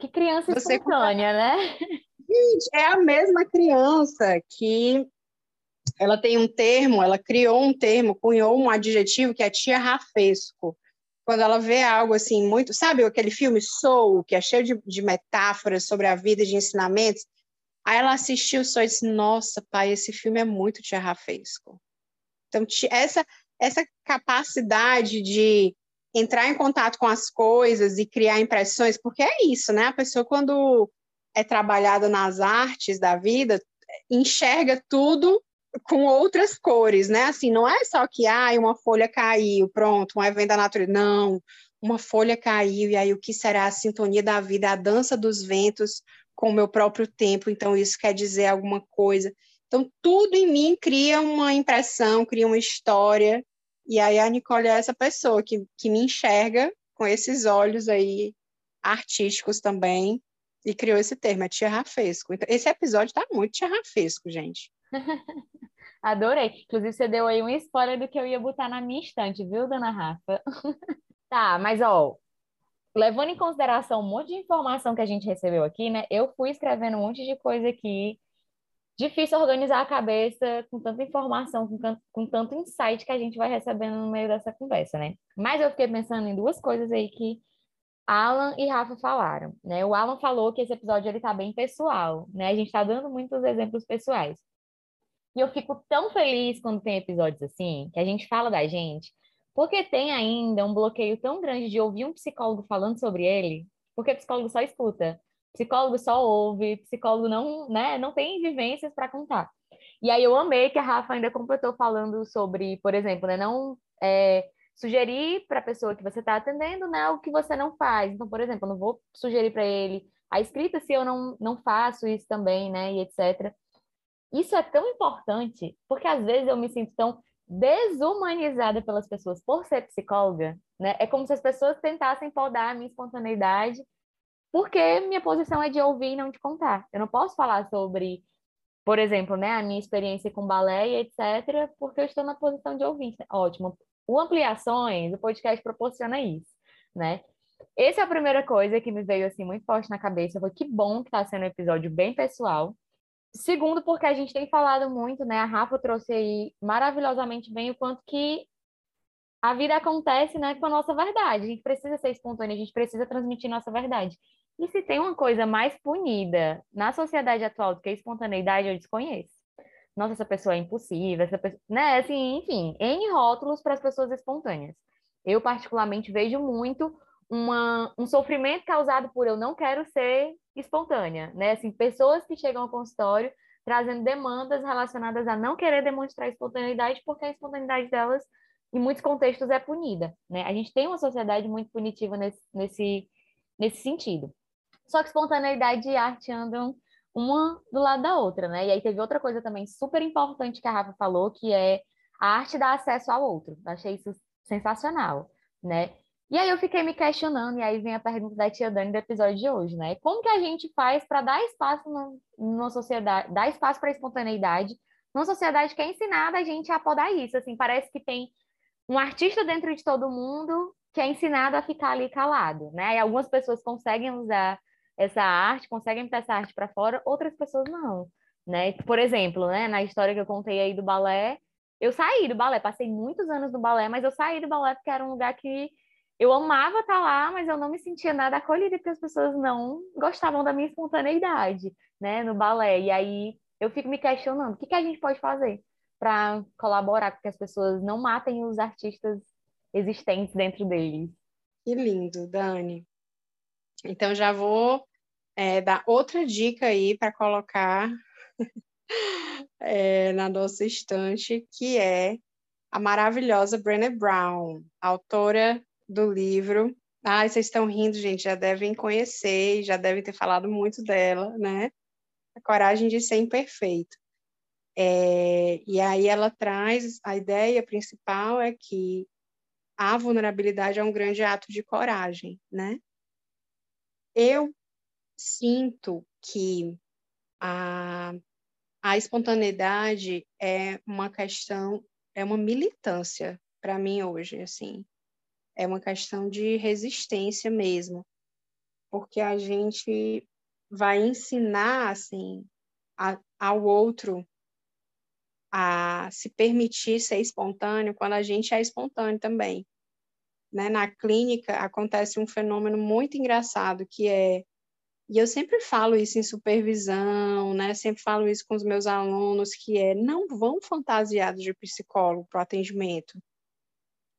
Que criança você espontânea, né? Gente, é a mesma criança que ela tem um termo, ela criou um termo, cunhou um adjetivo que é tia Rafesco. Quando ela vê algo assim muito, sabe aquele filme Soul, que é cheio de, de metáforas sobre a vida, de ensinamentos? Aí ela assistiu só e disse, nossa, pai, esse filme é muito tia Rafesco. Então, essa, essa capacidade de entrar em contato com as coisas e criar impressões, porque é isso, né? A pessoa, quando é trabalhada nas artes da vida, enxerga tudo com outras cores, né? Assim, não é só que ah, uma folha caiu, pronto, um evento da natureza. Não, uma folha caiu, e aí o que será a sintonia da vida, a dança dos ventos com o meu próprio tempo, então isso quer dizer alguma coisa. Então, tudo em mim cria uma impressão, cria uma história, e aí a Nicole é essa pessoa que, que me enxerga com esses olhos aí artísticos também, e criou esse termo, é tia Rafesco. Então, esse episódio está muito tia Rafesco, gente. Adorei. Inclusive, você deu aí um spoiler do que eu ia botar na minha estante, viu, dona Rafa? tá, mas ó, levando em consideração um monte de informação que a gente recebeu aqui, né? Eu fui escrevendo um monte de coisa aqui. Difícil organizar a cabeça com tanta informação, com, com tanto insight que a gente vai recebendo no meio dessa conversa, né? Mas eu fiquei pensando em duas coisas aí que Alan e Rafa falaram, né? O Alan falou que esse episódio ele tá bem pessoal, né? A gente tá dando muitos exemplos pessoais. E eu fico tão feliz quando tem episódios assim, que a gente fala da gente, porque tem ainda um bloqueio tão grande de ouvir um psicólogo falando sobre ele, porque psicólogo só escuta, psicólogo só ouve, psicólogo não, né, não tem vivências para contar. E aí eu amei que a Rafa ainda completou falando sobre, por exemplo, né, não é, sugerir para a pessoa que você está atendendo, né, o que você não faz. Então, por exemplo, eu não vou sugerir para ele a escrita se eu não, não faço isso também, né, e etc. Isso é tão importante, porque às vezes eu me sinto tão desumanizada pelas pessoas por ser psicóloga, né? É como se as pessoas tentassem podar a minha espontaneidade, porque minha posição é de ouvir e não de contar. Eu não posso falar sobre, por exemplo, né, a minha experiência com balé e etc, porque eu estou na posição de ouvir. Ótimo. O Ampliações, o podcast proporciona isso, né? Essa é a primeira coisa que me veio assim muito forte na cabeça, foi que bom que está sendo um episódio bem pessoal, Segundo, porque a gente tem falado muito, né? A Rafa trouxe aí maravilhosamente bem o quanto que a vida acontece, né, com a nossa verdade. A gente precisa ser espontâneo, a gente precisa transmitir nossa verdade. E se tem uma coisa mais punida na sociedade atual do que a espontaneidade, eu desconheço. Nossa, essa pessoa é impossível, essa pessoa, né, assim, enfim, N rótulos para as pessoas espontâneas. Eu particularmente vejo muito uma, um sofrimento causado por eu não quero ser espontânea, né? Assim, pessoas que chegam ao consultório trazendo demandas relacionadas a não querer demonstrar espontaneidade porque a espontaneidade delas, em muitos contextos, é punida, né? A gente tem uma sociedade muito punitiva nesse, nesse, nesse sentido. Só que espontaneidade e arte andam uma do lado da outra, né? E aí teve outra coisa também super importante que a Rafa falou, que é a arte dá acesso ao outro. Eu achei isso sensacional, né? E aí eu fiquei me questionando, e aí vem a pergunta da tia Dani do episódio de hoje, né? Como que a gente faz para dar espaço numa sociedade, dar espaço para a espontaneidade, numa sociedade que é ensinada a gente a podar isso, assim, parece que tem um artista dentro de todo mundo que é ensinado a ficar ali calado, né? E algumas pessoas conseguem usar essa arte, conseguem ter essa arte para fora, outras pessoas não, né? Por exemplo, né, na história que eu contei aí do balé, eu saí do balé, passei muitos anos no balé, mas eu saí do balé porque era um lugar que eu amava estar lá, mas eu não me sentia nada acolhida porque as pessoas não gostavam da minha espontaneidade, né, no balé. E aí eu fico me questionando, o que, que a gente pode fazer para colaborar com que as pessoas não matem os artistas existentes dentro deles? Que lindo, Dani. Então já vou é, dar outra dica aí para colocar é, na nossa estante, que é a maravilhosa Brené Brown, autora do livro Ah, vocês estão rindo, gente, já devem conhecer, já devem ter falado muito dela, né? A coragem de ser imperfeito. É, e aí ela traz a ideia principal é que a vulnerabilidade é um grande ato de coragem, né? Eu sinto que a, a espontaneidade é uma questão, é uma militância para mim hoje, assim. É uma questão de resistência mesmo, porque a gente vai ensinar assim a, ao outro a se permitir ser espontâneo quando a gente é espontâneo também. Né? Na clínica acontece um fenômeno muito engraçado que é e eu sempre falo isso em supervisão, né? Sempre falo isso com os meus alunos, que é não vão fantasiados de psicólogo para o atendimento.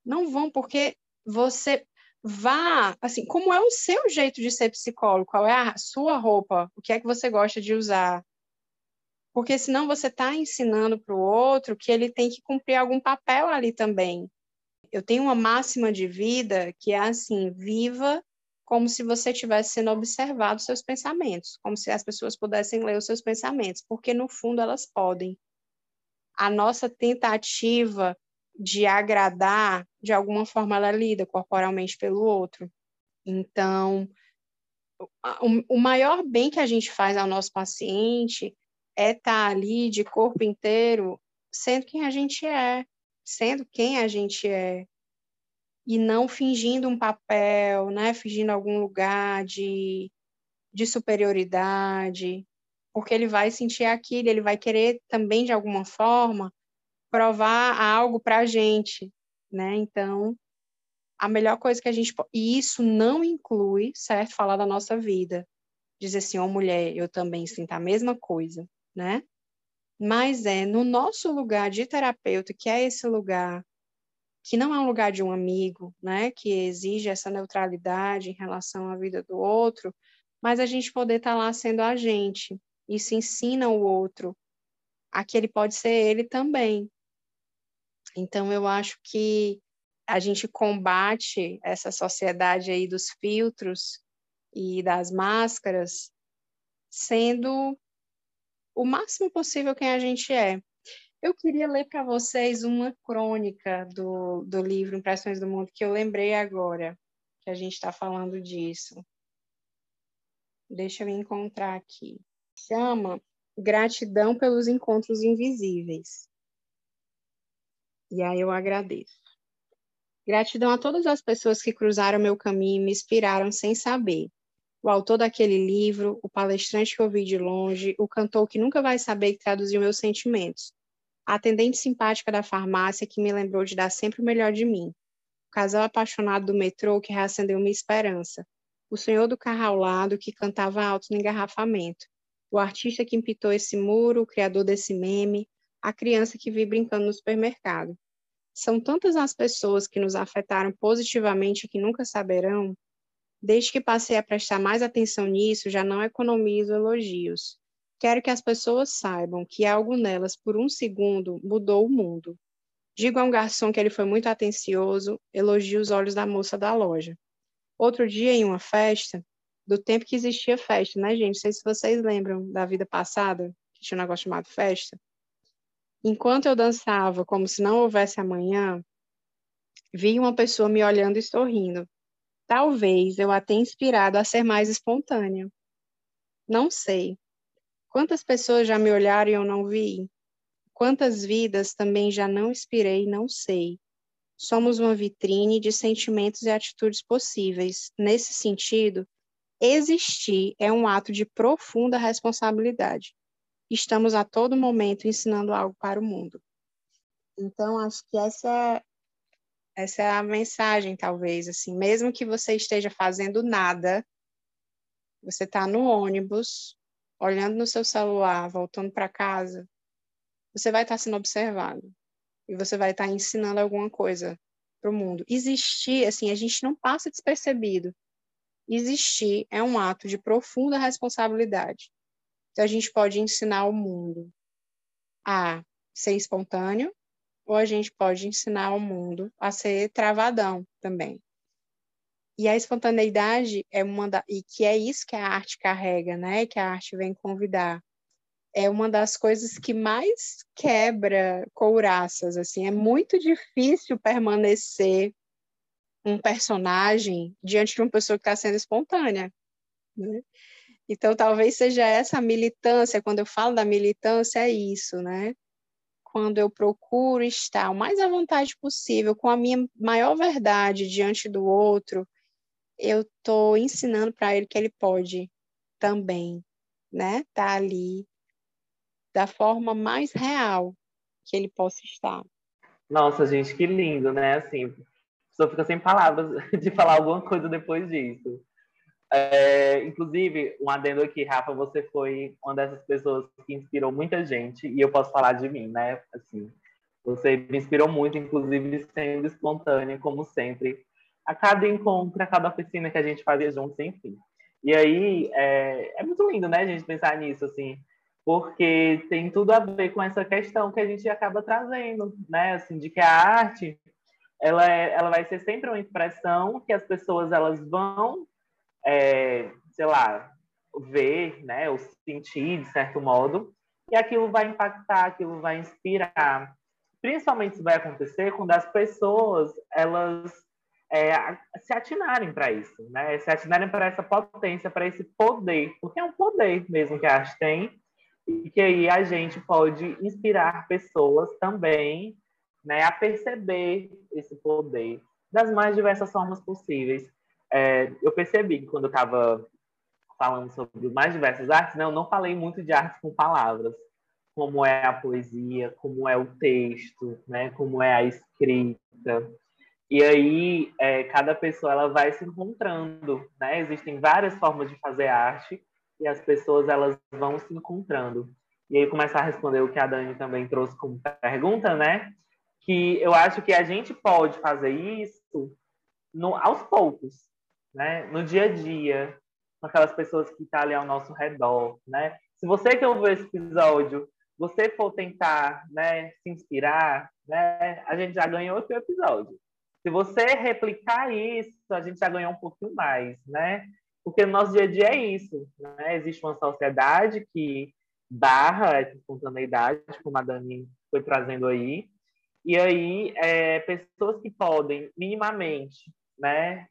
Não vão, porque você vá, assim, como é o seu jeito de ser psicólogo? Qual é a sua roupa? O que é que você gosta de usar? Porque senão você está ensinando para o outro que ele tem que cumprir algum papel ali também. Eu tenho uma máxima de vida que é assim: viva como se você estivesse sendo observado seus pensamentos, como se as pessoas pudessem ler os seus pensamentos, porque no fundo elas podem. A nossa tentativa de agradar, de alguma forma, ela lida corporalmente pelo outro. Então, o maior bem que a gente faz ao nosso paciente é estar tá ali de corpo inteiro sendo quem a gente é, sendo quem a gente é, e não fingindo um papel, né, fingindo algum lugar de, de superioridade, porque ele vai sentir aquilo, ele vai querer também, de alguma forma, provar algo para a gente, né? Então, a melhor coisa que a gente e isso não inclui, certo, falar da nossa vida, dizer assim, ó, oh, mulher, eu também sinto a mesma coisa, né? Mas é no nosso lugar de terapeuta, que é esse lugar que não é um lugar de um amigo, né, que exige essa neutralidade em relação à vida do outro, mas a gente poder estar tá lá sendo a gente. Isso ensina o outro a que ele pode ser ele também, então, eu acho que a gente combate essa sociedade aí dos filtros e das máscaras sendo o máximo possível quem a gente é. Eu queria ler para vocês uma crônica do, do livro Impressões do Mundo, que eu lembrei agora, que a gente está falando disso. Deixa eu encontrar aqui. Chama Gratidão pelos Encontros Invisíveis. E aí eu agradeço. Gratidão a todas as pessoas que cruzaram meu caminho e me inspiraram sem saber. O autor daquele livro, o palestrante que eu vi de longe, o cantor que nunca vai saber que traduziu meus sentimentos, a atendente simpática da farmácia que me lembrou de dar sempre o melhor de mim, o casal apaixonado do metrô que reacendeu minha esperança, o senhor do carro ao lado que cantava alto no engarrafamento, o artista que pintou esse muro, o criador desse meme, a criança que vi brincando no supermercado. São tantas as pessoas que nos afetaram positivamente que nunca saberão. Desde que passei a prestar mais atenção nisso, já não economizo elogios. Quero que as pessoas saibam que algo nelas, por um segundo, mudou o mundo. Digo a um garçom que ele foi muito atencioso, elogio os olhos da moça da loja. Outro dia, em uma festa, do tempo que existia festa, né, gente? Não sei se vocês lembram da vida passada, que tinha um negócio chamado festa. Enquanto eu dançava como se não houvesse amanhã, vi uma pessoa me olhando e sorrindo. Talvez eu a tenha inspirado a ser mais espontânea. Não sei. Quantas pessoas já me olharam e eu não vi? Quantas vidas também já não inspirei, não sei. Somos uma vitrine de sentimentos e atitudes possíveis. Nesse sentido, existir é um ato de profunda responsabilidade estamos a todo momento ensinando algo para o mundo. Então, acho que essa, essa é a mensagem, talvez, assim, mesmo que você esteja fazendo nada, você está no ônibus, olhando no seu celular, voltando para casa, você vai estar tá sendo observado e você vai estar tá ensinando alguma coisa para o mundo. Existir, assim, a gente não passa despercebido. Existir é um ato de profunda responsabilidade. Então, a gente pode ensinar o mundo a ser espontâneo, ou a gente pode ensinar o mundo a ser travadão também. E a espontaneidade é uma da, e que é isso que a arte carrega, né? Que a arte vem convidar. É uma das coisas que mais quebra couraças, assim, é muito difícil permanecer um personagem diante de uma pessoa que está sendo espontânea. Né? Então, talvez seja essa militância, quando eu falo da militância, é isso, né? Quando eu procuro estar o mais à vontade possível, com a minha maior verdade diante do outro, eu estou ensinando para ele que ele pode também, né? Tá ali da forma mais real que ele possa estar. Nossa, gente, que lindo, né? Assim, a pessoa fica sem palavras de falar alguma coisa depois disso. É, inclusive, um adendo aqui, Rafa, você foi uma dessas pessoas que inspirou muita gente, e eu posso falar de mim, né? Assim, você me inspirou muito, inclusive sendo espontânea, como sempre, a cada encontro, a cada oficina que a gente fazia juntos, enfim. E aí, é, é muito lindo, né, a gente pensar nisso, assim, porque tem tudo a ver com essa questão que a gente acaba trazendo, né, assim, de que a arte, ela, é, ela vai ser sempre uma expressão que as pessoas, elas vão é, sei lá, ver, né, ou sentir de certo modo, e aquilo vai impactar, aquilo vai inspirar. Principalmente isso vai acontecer quando as pessoas elas é, se atinarem para isso, né? Se atinarem para essa potência, para esse poder, porque é um poder mesmo que a arte tem e que aí a gente pode inspirar pessoas também, né, a perceber esse poder das mais diversas formas possíveis é, eu percebi que quando eu estava falando sobre mais diversas artes, né, eu não falei muito de artes com palavras, como é a poesia, como é o texto, né, como é a escrita. E aí, é, cada pessoa ela vai se encontrando, né? Existem várias formas de fazer arte e as pessoas elas vão se encontrando. E aí começar a responder o que a Dani também trouxe como pergunta, né? Que eu acho que a gente pode fazer isso no, aos poucos, né? No dia a dia, com aquelas pessoas que estão tá ali ao nosso redor, né? Se você que ouviu esse episódio, você for tentar, né, se inspirar, né, a gente já ganhou esse episódio. Se você replicar isso, a gente já ganhou um pouquinho mais, né? Porque no nosso dia a dia é isso, né? Existe uma sociedade que barra essa espontaneidade, como a Dani foi trazendo aí, e aí é, pessoas que podem minimamente, né,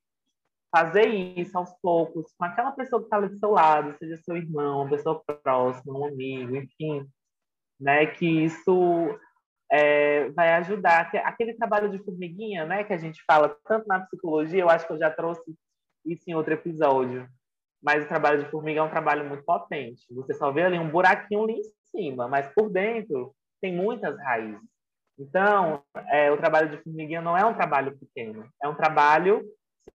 fazer isso aos poucos com aquela pessoa que está ali do seu lado, seja seu irmão, uma pessoa próxima, um amigo, enfim, né? Que isso é, vai ajudar. Aquele trabalho de formiguinha, né? Que a gente fala tanto na psicologia, eu acho que eu já trouxe isso em outro episódio. Mas o trabalho de formiga é um trabalho muito potente. Você só vê ali um buraquinho ali em cima, mas por dentro tem muitas raízes. Então, é, o trabalho de formiguinha não é um trabalho pequeno, é um trabalho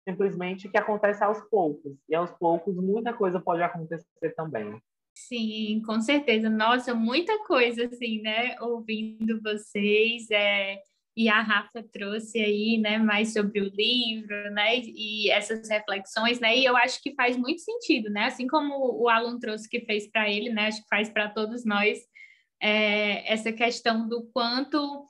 simplesmente que acontece aos poucos. E aos poucos muita coisa pode acontecer também. Sim, com certeza. Nossa, muita coisa, assim, né? Ouvindo vocês, é... e a Rafa trouxe aí, né, mais sobre o livro, né, e essas reflexões, né, e eu acho que faz muito sentido, né, assim como o aluno trouxe que fez para ele, né, acho que faz para todos nós, é, essa questão do quanto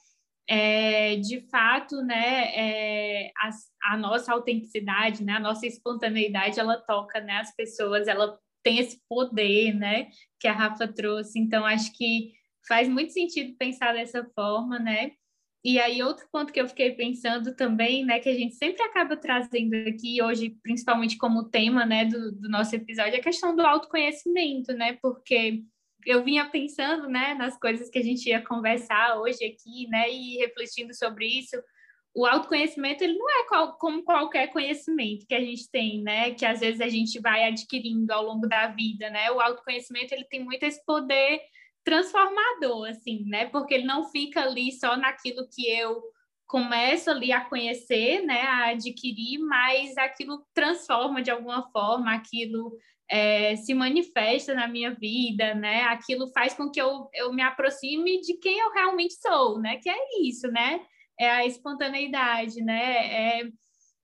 é, de fato, né, é, a, a, nossa autenticidade, né, a nossa espontaneidade, ela toca, né, as pessoas, ela tem esse poder, né, que a Rafa trouxe. Então, acho que faz muito sentido pensar dessa forma, né? E aí, outro ponto que eu fiquei pensando também, né, que a gente sempre acaba trazendo aqui hoje, principalmente como tema, né, do, do nosso episódio, é a questão do autoconhecimento, né? Porque eu vinha pensando, né, nas coisas que a gente ia conversar hoje aqui, né, e refletindo sobre isso. O autoconhecimento, ele não é qual, como qualquer conhecimento que a gente tem, né, que às vezes a gente vai adquirindo ao longo da vida, né? O autoconhecimento, ele tem muito esse poder transformador, assim, né? Porque ele não fica ali só naquilo que eu começo ali a conhecer, né, a adquirir, mas aquilo transforma de alguma forma, aquilo é, se manifesta na minha vida, né? Aquilo faz com que eu, eu me aproxime de quem eu realmente sou, né? Que é isso, né? É a espontaneidade, né? É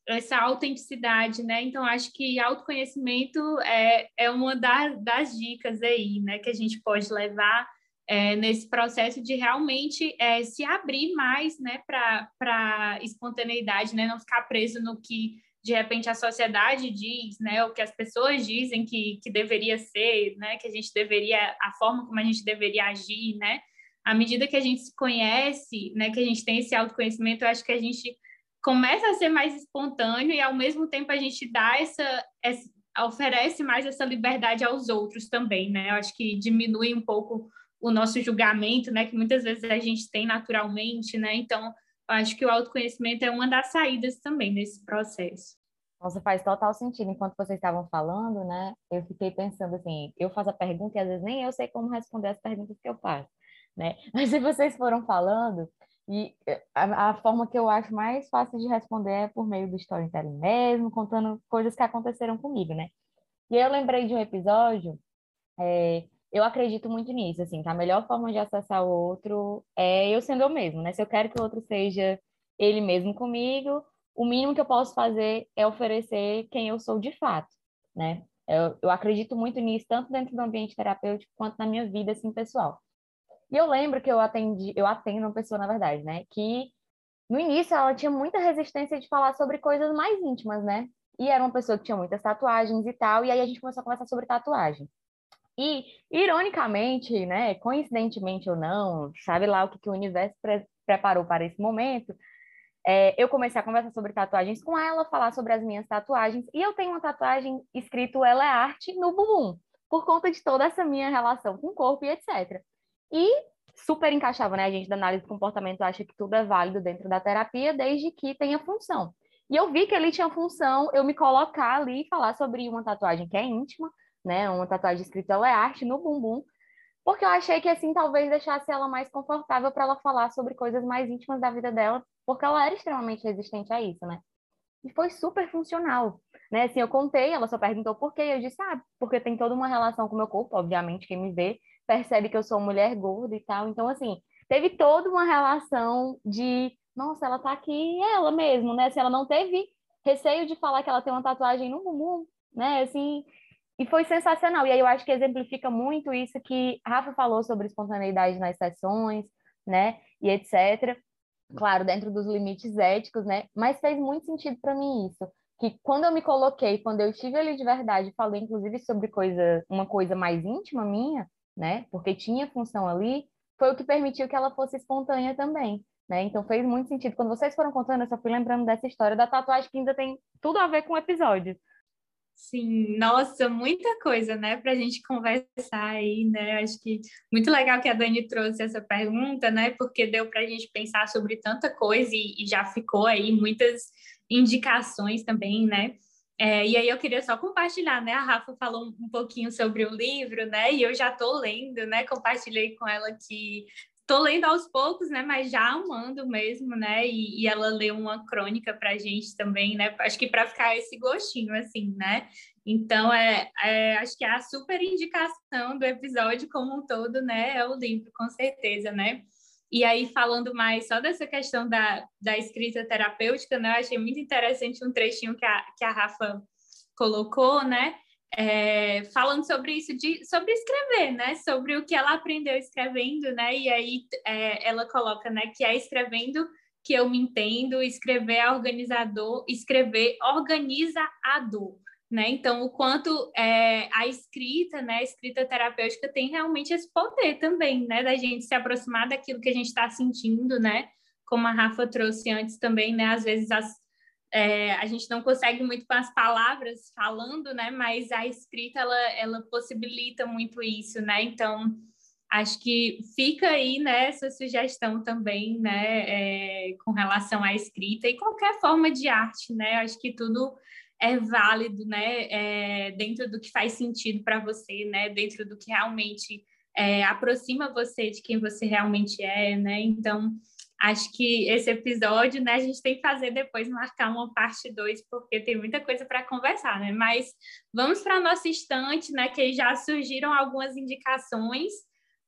essa autenticidade, né? Então, acho que autoconhecimento é, é uma das, das dicas aí, né? Que a gente pode levar é, nesse processo de realmente é, se abrir mais, né? Para espontaneidade, né? Não ficar preso no que de repente a sociedade diz, né, o que as pessoas dizem que, que deveria ser, né, que a gente deveria, a forma como a gente deveria agir, né, à medida que a gente se conhece, né, que a gente tem esse autoconhecimento, eu acho que a gente começa a ser mais espontâneo e ao mesmo tempo a gente dá essa, essa oferece mais essa liberdade aos outros também, né? Eu acho que diminui um pouco o nosso julgamento, né, que muitas vezes a gente tem naturalmente, né? Então, acho que o autoconhecimento é uma das saídas também nesse processo. Nossa, faz total sentido. Enquanto vocês estavam falando, né, eu fiquei pensando assim, eu faço a pergunta e às vezes nem eu sei como responder as perguntas que eu faço, né? Mas se vocês foram falando, e eh, a, a, forma que eu acho mais fácil de responder é por meio do storytelling mesmo, contando coisas que aconteceram comigo, né? E eu lembrei de um episódio, é, eu acredito muito nisso, assim, que a melhor forma de acessar o outro é eu sendo eu mesmo, né? Se eu quero que o outro seja ele mesmo comigo, o mínimo que eu posso fazer é oferecer quem eu sou de fato, né? Eu, eu acredito muito nisso, tanto dentro do ambiente terapêutico quanto na minha vida, assim, pessoal. E eu lembro que eu atendi, eu atendo uma pessoa, na verdade, né? Que no início ela tinha muita resistência de falar sobre coisas mais íntimas, né? E era uma pessoa que tinha muitas tatuagens e tal, e aí a gente começou a conversar sobre tatuagem. E, ironicamente, né, coincidentemente ou não, sabe lá o que, que o universo pre preparou para esse momento, é, eu comecei a conversar sobre tatuagens com ela, falar sobre as minhas tatuagens, e eu tenho uma tatuagem escrito Ela é Arte no bumbum, por conta de toda essa minha relação com o corpo e etc. E super encaixava, né? A gente da análise do comportamento acha que tudo é válido dentro da terapia, desde que tenha função. E eu vi que ele tinha função eu me colocar ali e falar sobre uma tatuagem que é íntima, né? Uma tatuagem escrita ela é arte no bumbum, porque eu achei que assim talvez deixasse ela mais confortável para ela falar sobre coisas mais íntimas da vida dela, porque ela era extremamente resistente a isso, né? E foi super funcional, né? Assim, eu contei, ela só perguntou por quê, eu disse, ah, porque tem toda uma relação com o meu corpo, obviamente, quem me vê percebe que eu sou mulher gorda e tal. Então, assim, teve toda uma relação de, nossa, ela tá aqui, ela mesmo, né? Se ela não teve receio de falar que ela tem uma tatuagem no bumbum, né? Assim, e foi sensacional. E aí eu acho que exemplifica muito isso que Rafa falou sobre espontaneidade nas sessões, né? E etc. Claro, dentro dos limites éticos, né? Mas fez muito sentido para mim isso. Que quando eu me coloquei, quando eu estive ali de verdade, falei inclusive sobre coisa, uma coisa mais íntima minha, né? Porque tinha função ali, foi o que permitiu que ela fosse espontânea também, né? Então fez muito sentido. Quando vocês foram contando, eu só fui lembrando dessa história da tatuagem que ainda tem tudo a ver com o episódio. Sim, nossa, muita coisa, né, para a gente conversar aí, né? Acho que muito legal que a Dani trouxe essa pergunta, né? Porque deu para a gente pensar sobre tanta coisa e, e já ficou aí muitas indicações também, né? É, e aí eu queria só compartilhar, né? A Rafa falou um pouquinho sobre o livro, né? E eu já estou lendo, né? Compartilhei com ela que estou lendo aos poucos, né? Mas já amando mesmo, né? E, e ela leu uma crônica para a gente também, né? Acho que para ficar esse gostinho, assim, né? Então, é, é, acho que a super indicação do episódio como um todo, né? É o livro, com certeza, né? E aí, falando mais só dessa questão da, da escrita terapêutica, né? Eu achei muito interessante um trechinho que a, que a Rafa colocou, né? É, falando sobre isso, de, sobre escrever, né? Sobre o que ela aprendeu escrevendo, né? E aí é, ela coloca, né? Que é escrevendo que eu me entendo, escrever é organizador, escrever organiza a dor né? Então, o quanto é, a escrita, né, a escrita terapêutica tem realmente esse poder também, né, da gente se aproximar daquilo que a gente está sentindo, né? Como a Rafa trouxe antes também, né? Às vezes as, é, a gente não consegue muito com as palavras falando, né? Mas a escrita ela, ela possibilita muito isso, né? Então acho que fica aí né, essa sugestão também, né? É, com relação à escrita e qualquer forma de arte, né? Acho que tudo é válido, né, é, dentro do que faz sentido para você, né, dentro do que realmente é, aproxima você de quem você realmente é, né, então acho que esse episódio, né, a gente tem que fazer depois, marcar uma parte 2, porque tem muita coisa para conversar, né, mas vamos para a nossa estante, né, que já surgiram algumas indicações,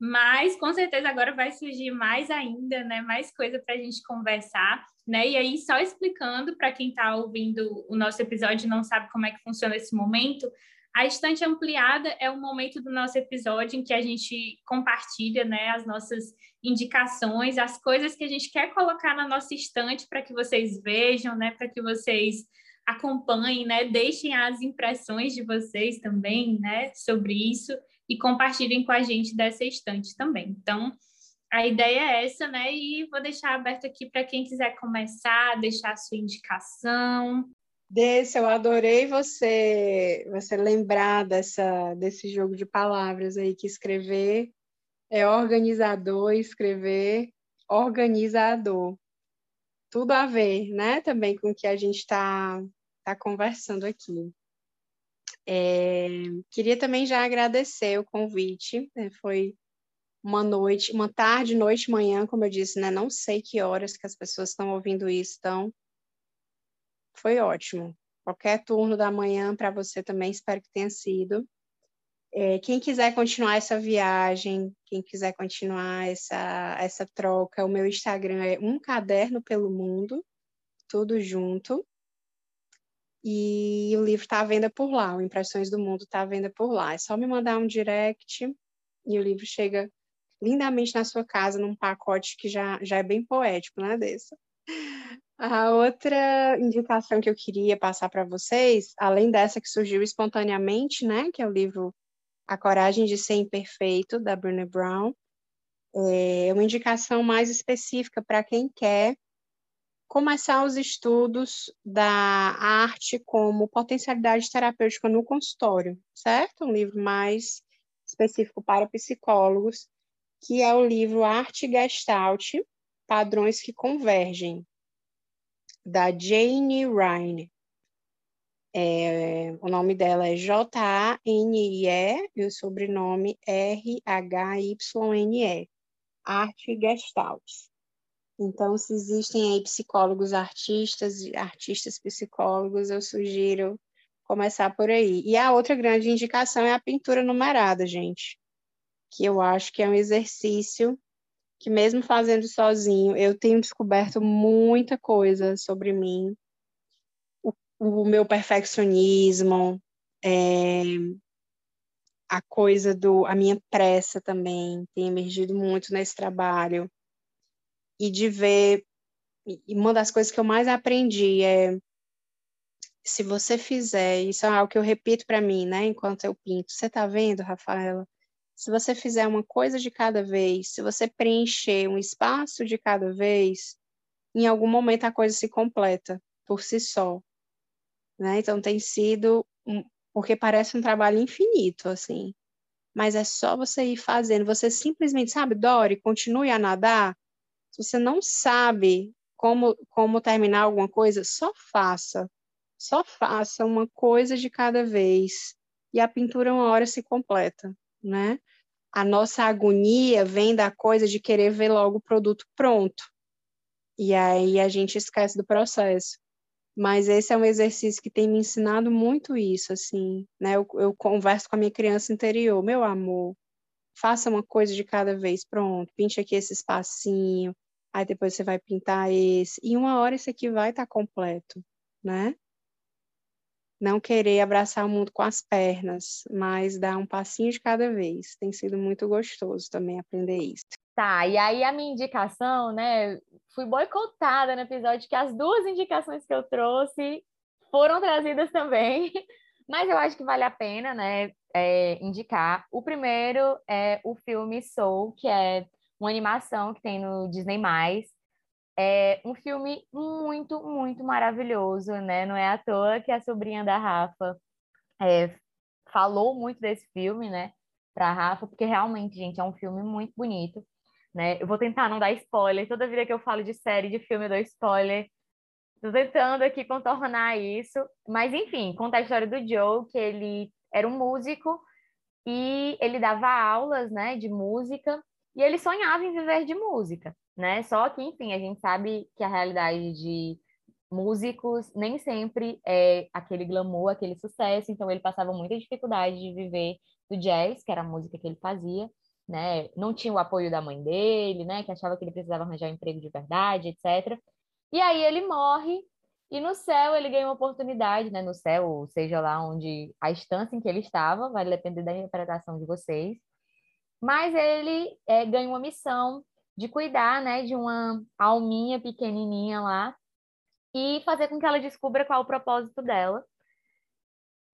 mas com certeza agora vai surgir mais ainda, né, mais coisa para a gente conversar, né? E aí, só explicando para quem está ouvindo o nosso episódio e não sabe como é que funciona esse momento, a estante ampliada é o momento do nosso episódio em que a gente compartilha né, as nossas indicações, as coisas que a gente quer colocar na nossa estante para que vocês vejam, né, para que vocês acompanhem, né? Deixem as impressões de vocês também, né? Sobre isso e compartilhem com a gente dessa estante também. Então, a ideia é essa, né? E vou deixar aberto aqui para quem quiser começar, deixar a sua indicação. Desse, eu adorei você você lembrar dessa, desse jogo de palavras aí que escrever é organizador, escrever organizador. Tudo a ver, né? Também com o que a gente está tá conversando aqui. É, queria também já agradecer o convite, né? foi uma noite, uma tarde, noite, manhã, como eu disse, né? Não sei que horas que as pessoas estão ouvindo isso, então foi ótimo. Qualquer turno da manhã para você também, espero que tenha sido. É, quem quiser continuar essa viagem, quem quiser continuar essa, essa troca, o meu Instagram é um caderno pelo mundo, tudo junto. E o livro está à venda por lá, o Impressões do Mundo está à venda por lá. É só me mandar um direct e o livro chega lindamente na sua casa, num pacote que já, já é bem poético, né, dessa. A outra indicação que eu queria passar para vocês, além dessa que surgiu espontaneamente, né, que é o livro A Coragem de Ser Imperfeito, da Brené Brown, é uma indicação mais específica para quem quer começar os estudos da arte como potencialidade terapêutica no consultório, certo? Um livro mais específico para psicólogos, que é o livro Arte Gestalt, Padrões que Convergem, da Jane Ryan. É, o nome dela é J-A-N-I-E e o sobrenome R-H-Y-N-E. Arte Gestalt. Então, se existem aí psicólogos artistas artistas psicólogos, eu sugiro começar por aí. E a outra grande indicação é a pintura numerada, gente, que eu acho que é um exercício que mesmo fazendo sozinho, eu tenho descoberto muita coisa sobre mim, o, o meu perfeccionismo, é, a coisa do, a minha pressa também tem emergido muito nesse trabalho e de ver. E uma das coisas que eu mais aprendi é se você fizer, isso é algo que eu repito para mim, né, enquanto eu pinto. Você está vendo, Rafaela? Se você fizer uma coisa de cada vez, se você preencher um espaço de cada vez, em algum momento a coisa se completa por si só. Né? Então tem sido um, porque parece um trabalho infinito assim, mas é só você ir fazendo. Você simplesmente sabe, Dori, continue a nadar. Se você não sabe como, como terminar alguma coisa, só faça. Só faça uma coisa de cada vez. E a pintura, uma hora, se completa, né? A nossa agonia vem da coisa de querer ver logo o produto pronto. E aí a gente esquece do processo. Mas esse é um exercício que tem me ensinado muito isso, assim, né? Eu, eu converso com a minha criança interior, meu amor, faça uma coisa de cada vez, pronto, pinte aqui esse espacinho, aí depois você vai pintar esse, e uma hora esse aqui vai estar tá completo, né? Não querer abraçar o mundo com as pernas, mas dar um passinho de cada vez. Tem sido muito gostoso também aprender isso. Tá, e aí a minha indicação, né? Fui boicotada no episódio que as duas indicações que eu trouxe foram trazidas também, mas eu acho que vale a pena, né? É, indicar. O primeiro é o filme Soul, que é uma animação que tem no Disney+. É um filme muito, muito maravilhoso, né? Não é à toa que a sobrinha da Rafa é, falou muito desse filme, né? Pra Rafa, porque realmente, gente, é um filme muito bonito, né? Eu vou tentar não dar spoiler. Toda vida que eu falo de série, de filme, eu dou spoiler. Tô tentando aqui contornar isso. Mas, enfim, conta a história do Joe, que ele era um músico e ele dava aulas, né, de música e ele sonhava em viver de música, né? Só que, enfim, a gente sabe que a realidade de músicos nem sempre é aquele glamour, aquele sucesso, então ele passava muita dificuldade de viver do jazz, que era a música que ele fazia, né? Não tinha o apoio da mãe dele, né? Que achava que ele precisava arranjar um emprego de verdade, etc. E aí ele morre e no céu ele ganha uma oportunidade, né? No céu, seja lá onde a instância em que ele estava, vai depender da interpretação de vocês mas ele é, ganha uma missão de cuidar, né, de uma alminha pequenininha lá, e fazer com que ela descubra qual é o propósito dela.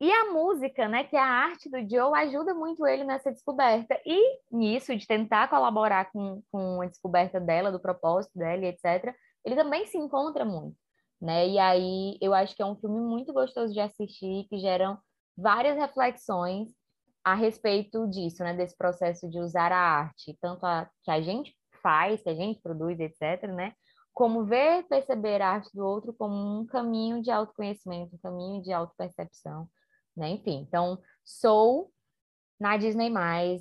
E a música, né, que é a arte do Joe, ajuda muito ele nessa descoberta. E nisso, de tentar colaborar com, com a descoberta dela, do propósito dela, etc., ele também se encontra muito. Né? E aí eu acho que é um filme muito gostoso de assistir, que geram várias reflexões a respeito disso, né? Desse processo de usar a arte, tanto a que a gente faz, que a gente produz, etc., né? Como ver, perceber a arte do outro como um caminho de autoconhecimento, um caminho de autopercepção né? Enfim, então Soul na Disney+,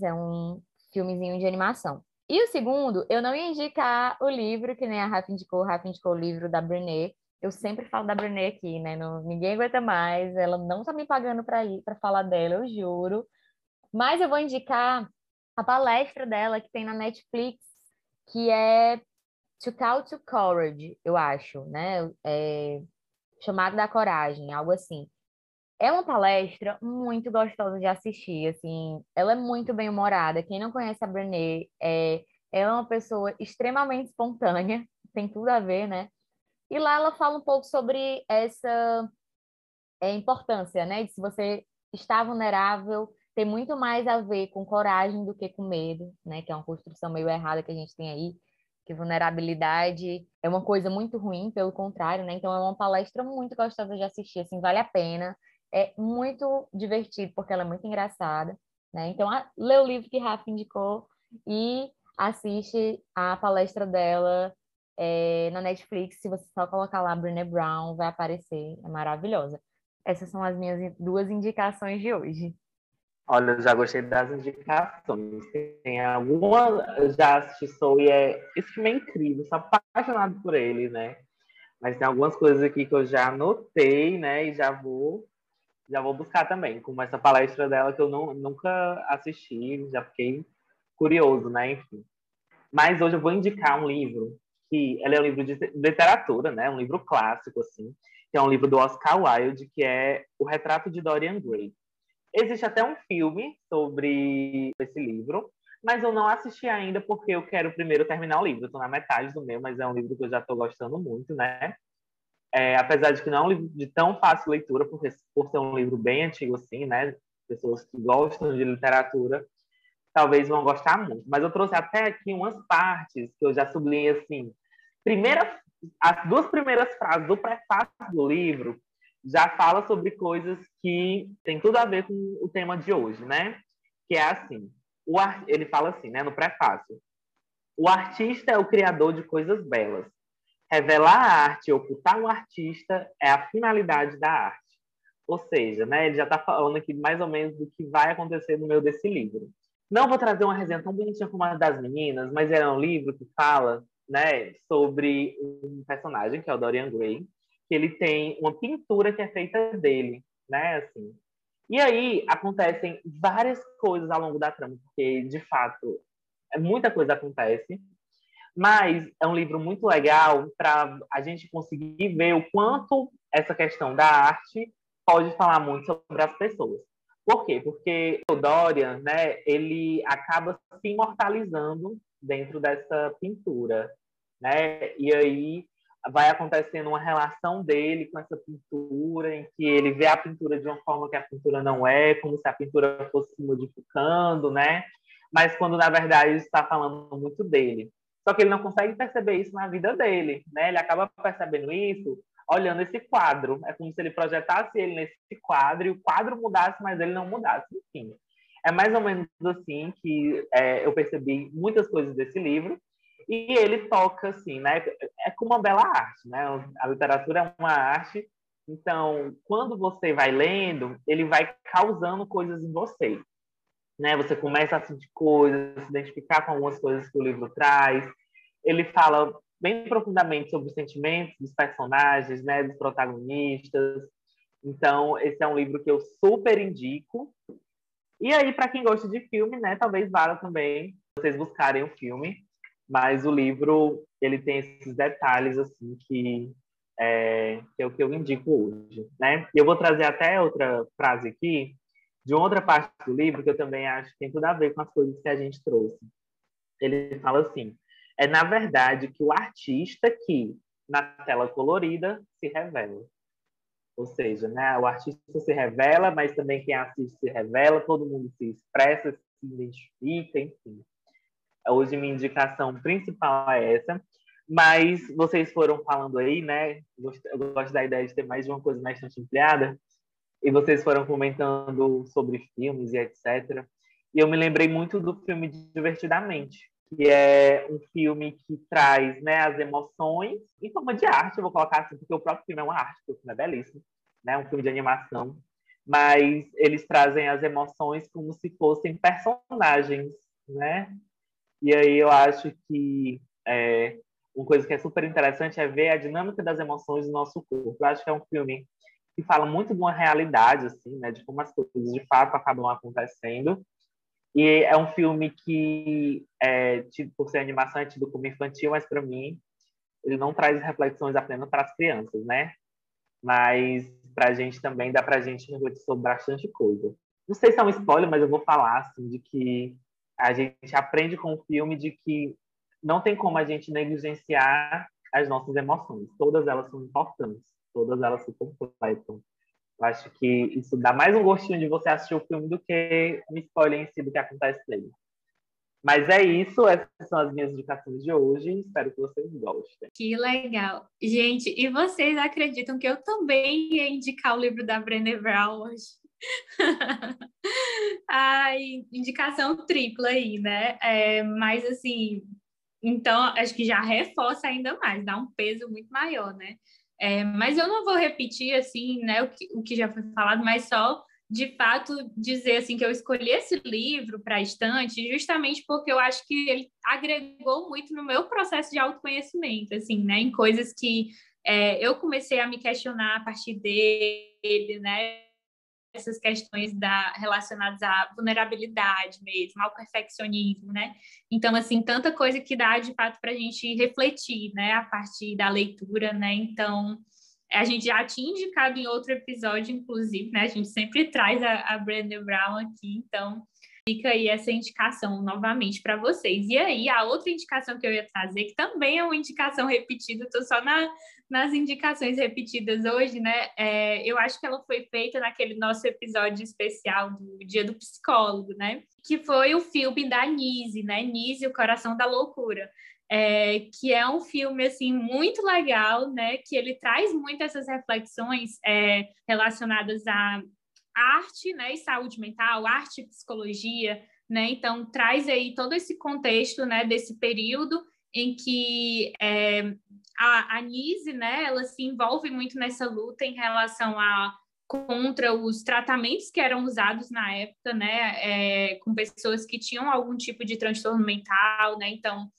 é um filmezinho de animação. E o segundo, eu não ia indicar o livro, que nem a Rafa indicou, Rafa indicou o livro da Brené. Eu sempre falo da Brené aqui, né? Não, ninguém aguenta mais, ela não tá me pagando para ir para falar dela, eu juro. Mas eu vou indicar a palestra dela que tem na Netflix, que é To Call to Courage, eu acho, né? É, chamado da coragem, algo assim. É uma palestra muito gostosa de assistir, assim, ela é muito bem humorada. Quem não conhece a Brené, é, ela é uma pessoa extremamente espontânea, tem tudo a ver, né? E lá ela fala um pouco sobre essa é, importância, né? De se você está vulnerável, tem muito mais a ver com coragem do que com medo, né? Que é uma construção meio errada que a gente tem aí, que vulnerabilidade é uma coisa muito ruim, pelo contrário, né? Então é uma palestra muito gostosa de assistir, assim, vale a pena é muito divertido, porque ela é muito engraçada, né? Então, a, lê o livro que Rafa indicou e assiste a palestra dela é, na Netflix. Se você só colocar lá Brené Brown, vai aparecer. É maravilhosa. Essas são as minhas duas indicações de hoje. Olha, eu já gostei das indicações. Tem alguma. Já assisti Soul e é. Esse filme é incrível, sou apaixonado por ele, né? Mas tem algumas coisas aqui que eu já anotei, né? E já vou já vou buscar também, como essa palestra dela que eu não, nunca assisti, já fiquei curioso, né? Enfim. Mas hoje eu vou indicar um livro que ele é um livro de literatura, né? Um livro clássico, assim, que é um livro do Oscar Wilde, que é O Retrato de Dorian Gray. Existe até um filme sobre esse livro, mas eu não assisti ainda porque eu quero primeiro terminar o livro. Estou na metade do meu, mas é um livro que eu já estou gostando muito, né? É, apesar de que não é um livro de tão fácil leitura, porque por ser um livro bem antigo assim, né? Pessoas que gostam de literatura talvez vão gostar muito. Mas eu trouxe até aqui umas partes que eu já sublinhei assim. Primeira, as duas primeiras frases do prefácio do livro já fala sobre coisas que tem tudo a ver com o tema de hoje, né? Que é assim, o ele fala assim, né, no prefácio. O artista é o criador de coisas belas revelar a arte, ocultar o artista é a finalidade da arte. Ou seja, né, ele já está falando aqui mais ou menos do que vai acontecer no meio desse livro. Não vou trazer uma resenha tão bonitinha como a das meninas, mas é um livro que fala né, sobre um personagem, que é o Dorian Gray, ele tem uma pintura que é feita dele, né, assim. E aí acontecem várias coisas ao longo da trama, porque, de fato, muita coisa acontece. Mas é um livro muito legal para a gente conseguir ver o quanto essa questão da arte pode falar muito sobre as pessoas. Por quê? Porque o Dorian, né, ele acaba se imortalizando dentro dessa pintura, né? E aí vai acontecendo uma relação dele com essa pintura, em que ele vê a pintura de uma forma que a pintura não é, como se a pintura fosse se modificando, né? Mas quando na verdade está falando muito dele. Só que ele não consegue perceber isso na vida dele, né? Ele acaba percebendo isso olhando esse quadro. É como se ele projetasse ele nesse quadro e o quadro mudasse, mas ele não mudasse. Enfim, é mais ou menos assim que é, eu percebi muitas coisas desse livro. E ele toca, assim, né? É como uma bela arte, né? A literatura é uma arte. Então, quando você vai lendo, ele vai causando coisas em você. Né? Você começa a sentir coisas, se identificar com algumas coisas que o livro traz ele fala bem profundamente sobre os sentimentos dos personagens, né, dos protagonistas. Então, esse é um livro que eu super indico. E aí, para quem gosta de filme, né, talvez valha também vocês buscarem o filme. Mas o livro, ele tem esses detalhes, assim, que é, que é o que eu indico hoje, né? E eu vou trazer até outra frase aqui, de outra parte do livro, que eu também acho que tem tudo a ver com as coisas que a gente trouxe. Ele fala assim: é, na verdade, que o artista que, na tela colorida se revela. Ou seja, né, o artista se revela, mas também quem assiste se revela, todo mundo se expressa, se identifica, enfim. Hoje minha indicação principal é essa, mas vocês foram falando aí, né? Eu gosto da ideia de ter mais de uma coisa na estante ampliada, e vocês foram comentando sobre filmes e etc. E eu me lembrei muito do filme Divertidamente, que é um filme que traz né, as emoções em forma de arte, eu vou colocar assim, porque o próprio filme é uma arte, o filme é belíssimo, né, um filme de animação, mas eles trazem as emoções como se fossem personagens, né? E aí eu acho que é, uma coisa que é super interessante é ver a dinâmica das emoções do nosso corpo. Eu acho que é um filme que fala muito de uma realidade, assim, né, de como as coisas de fato acabam acontecendo, e é um filme que, é, tipo, por ser animação, é tido como infantil, mas para mim ele não traz reflexões apenas para as crianças, né? Mas para a gente também dá para a gente refletir sobre bastante coisa. Não sei se é um spoiler, mas eu vou falar assim de que a gente aprende com o filme de que não tem como a gente negligenciar as nossas emoções. Todas elas são importantes, todas elas se completam. Eu acho que isso dá mais um gostinho de você assistir o filme do que um spoiler em si do que acontece nele. Mas é isso, essas são as minhas indicações de hoje. Espero que vocês gostem. Que legal. Gente, e vocês acreditam que eu também ia indicar o livro da Brené Brown hoje? Ai, indicação tripla aí, né? É, mas assim, então acho que já reforça ainda mais, dá um peso muito maior, né? É, mas eu não vou repetir assim, né, o que, o que já foi falado, mas só de fato dizer assim que eu escolhi esse livro para a estante justamente porque eu acho que ele agregou muito no meu processo de autoconhecimento, assim, né, em coisas que é, eu comecei a me questionar a partir dele, né, essas questões da, relacionadas à vulnerabilidade mesmo, ao perfeccionismo, né? Então, assim, tanta coisa que dá de fato para a gente refletir, né, a partir da leitura, né? Então, a gente já tinha indicado em outro episódio, inclusive, né? A gente sempre traz a, a Brandon Brown aqui, então fica aí essa indicação novamente para vocês. E aí, a outra indicação que eu ia trazer, que também é uma indicação repetida, estou só na, nas indicações repetidas hoje, né? É, eu acho que ela foi feita naquele nosso episódio especial do Dia do Psicólogo, né? Que foi o filme da Nise, né? Nise, o Coração da Loucura. É, que é um filme assim muito legal, né? Que ele traz muito essas reflexões é, relacionadas à arte, né? E saúde mental, arte e psicologia, né? Então traz aí todo esse contexto, né? Desse período em que é, a, Nise, né, ela se envolve muito nessa luta em relação a contra os tratamentos que eram usados na época, né, é, com pessoas que tinham algum tipo de transtorno mental, né, então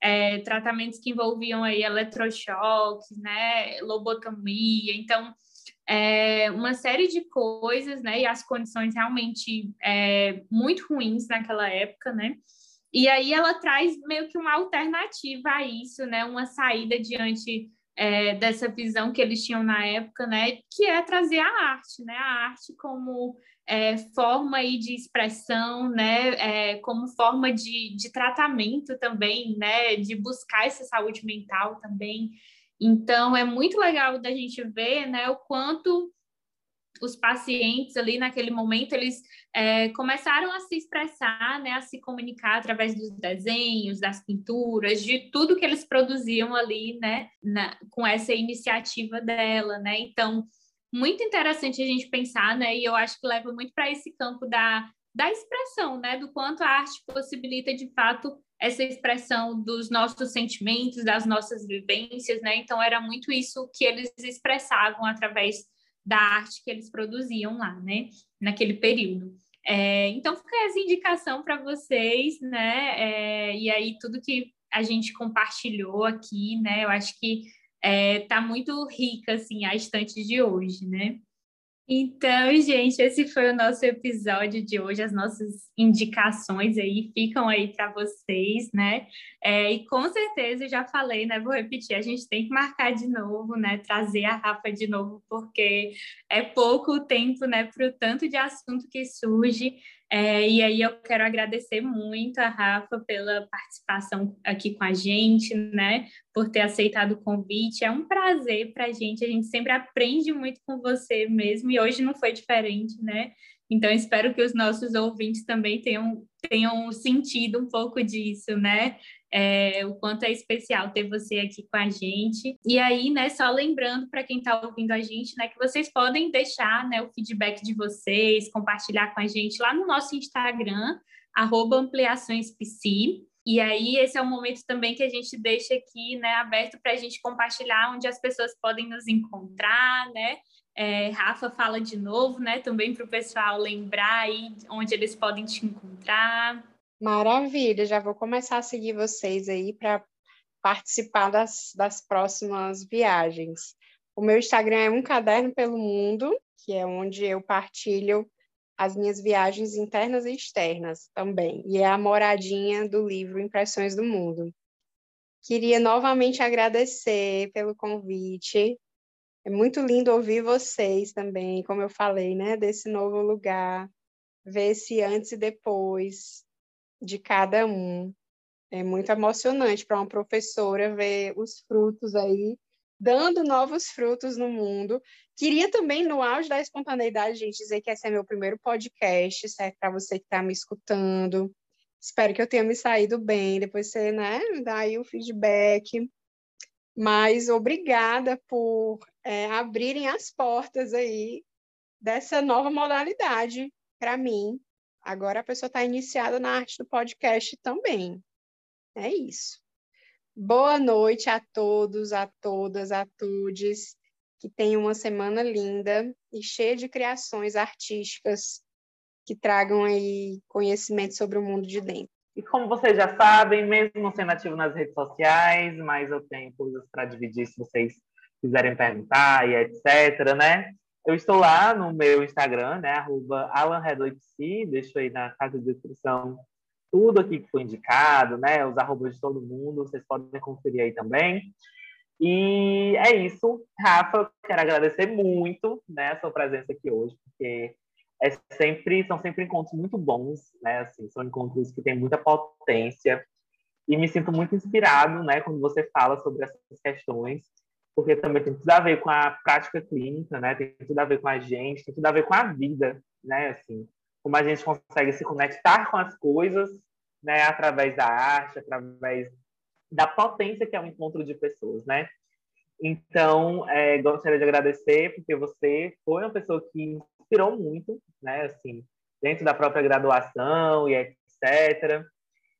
é, tratamentos que envolviam aí eletrochoques, né, lobotomia, então é, uma série de coisas, né, e as condições realmente é, muito ruins naquela época, né, e aí ela traz meio que uma alternativa a isso, né? Uma saída diante é, dessa visão que eles tinham na época, né? Que é trazer a arte, né? A arte como é, forma aí de expressão, né? É, como forma de, de tratamento também, né? De buscar essa saúde mental também. Então é muito legal da gente ver, né? O quanto os pacientes ali naquele momento eles é, começaram a se expressar, né, a se comunicar através dos desenhos, das pinturas, de tudo que eles produziam ali, né, na, com essa iniciativa dela, né. Então muito interessante a gente pensar, né, e eu acho que leva muito para esse campo da da expressão, né, do quanto a arte possibilita de fato essa expressão dos nossos sentimentos, das nossas vivências, né? Então era muito isso que eles expressavam através da arte que eles produziam lá, né? Naquele período. É, então, fica essa indicação para vocês, né? É, e aí, tudo que a gente compartilhou aqui, né? Eu acho que é, muito rica, assim, a estante de hoje, né? Então, gente, esse foi o nosso episódio de hoje. As nossas indicações aí ficam aí para vocês, né? É, e com certeza, eu já falei, né? Vou repetir, a gente tem que marcar de novo, né? Trazer a Rafa de novo, porque é pouco tempo, né? Para o tanto de assunto que surge. É, e aí eu quero agradecer muito a Rafa pela participação aqui com a gente, né? Por ter aceitado o convite. É um prazer para a gente. A gente sempre aprende muito com você mesmo, e hoje não foi diferente, né? Então, espero que os nossos ouvintes também tenham, tenham sentido um pouco disso, né? É, o quanto é especial ter você aqui com a gente. E aí, né, só lembrando para quem está ouvindo a gente, né, que vocês podem deixar né, o feedback de vocês, compartilhar com a gente lá no nosso Instagram, ampliaçõespc. E aí, esse é o momento também que a gente deixa aqui, né, aberto para a gente compartilhar onde as pessoas podem nos encontrar, né? É, Rafa fala de novo, né? Também para o pessoal lembrar aí onde eles podem te encontrar. Maravilha, já vou começar a seguir vocês aí para participar das, das próximas viagens. O meu Instagram é Um Caderno pelo Mundo, que é onde eu partilho as minhas viagens internas e externas também. E é a moradinha do livro Impressões do Mundo. Queria novamente agradecer pelo convite. É muito lindo ouvir vocês também, como eu falei, né, desse novo lugar, ver esse antes e depois de cada um. É muito emocionante para uma professora ver os frutos aí, dando novos frutos no mundo. Queria também, no auge da espontaneidade, gente, dizer que esse é meu primeiro podcast, serve para você que está me escutando. Espero que eu tenha me saído bem, depois você, né, dá aí o feedback. Mas obrigada por é, abrirem as portas aí dessa nova modalidade para mim. Agora a pessoa está iniciada na arte do podcast também. É isso. Boa noite a todos, a todas, a todos. Que tenham uma semana linda e cheia de criações artísticas que tragam aí conhecimento sobre o mundo de dentro. E como vocês já sabem, mesmo não sendo ativo nas redes sociais, mas eu tenho coisas para dividir se vocês quiserem perguntar e etc, né? Eu estou lá no meu Instagram, né? Arroba deixo aí na casa de descrição tudo aqui que foi indicado, né? Os arrobas de todo mundo, vocês podem conferir aí também. E é isso. Rafa, quero agradecer muito né, a sua presença aqui hoje, porque é sempre, são sempre encontros muito bons, né? Assim, são encontros que têm muita potência e me sinto muito inspirado, né, quando você fala sobre essas questões, porque também tem tudo a ver com a prática clínica, né? Tem tudo a ver com a gente, tem tudo a ver com a vida, né? Assim, como a gente consegue se conectar com as coisas, né, através da arte, através da potência que é o encontro de pessoas, né? Então, é, gostaria de agradecer porque você foi uma pessoa que inspirou muito, né? Assim, dentro da própria graduação e etc.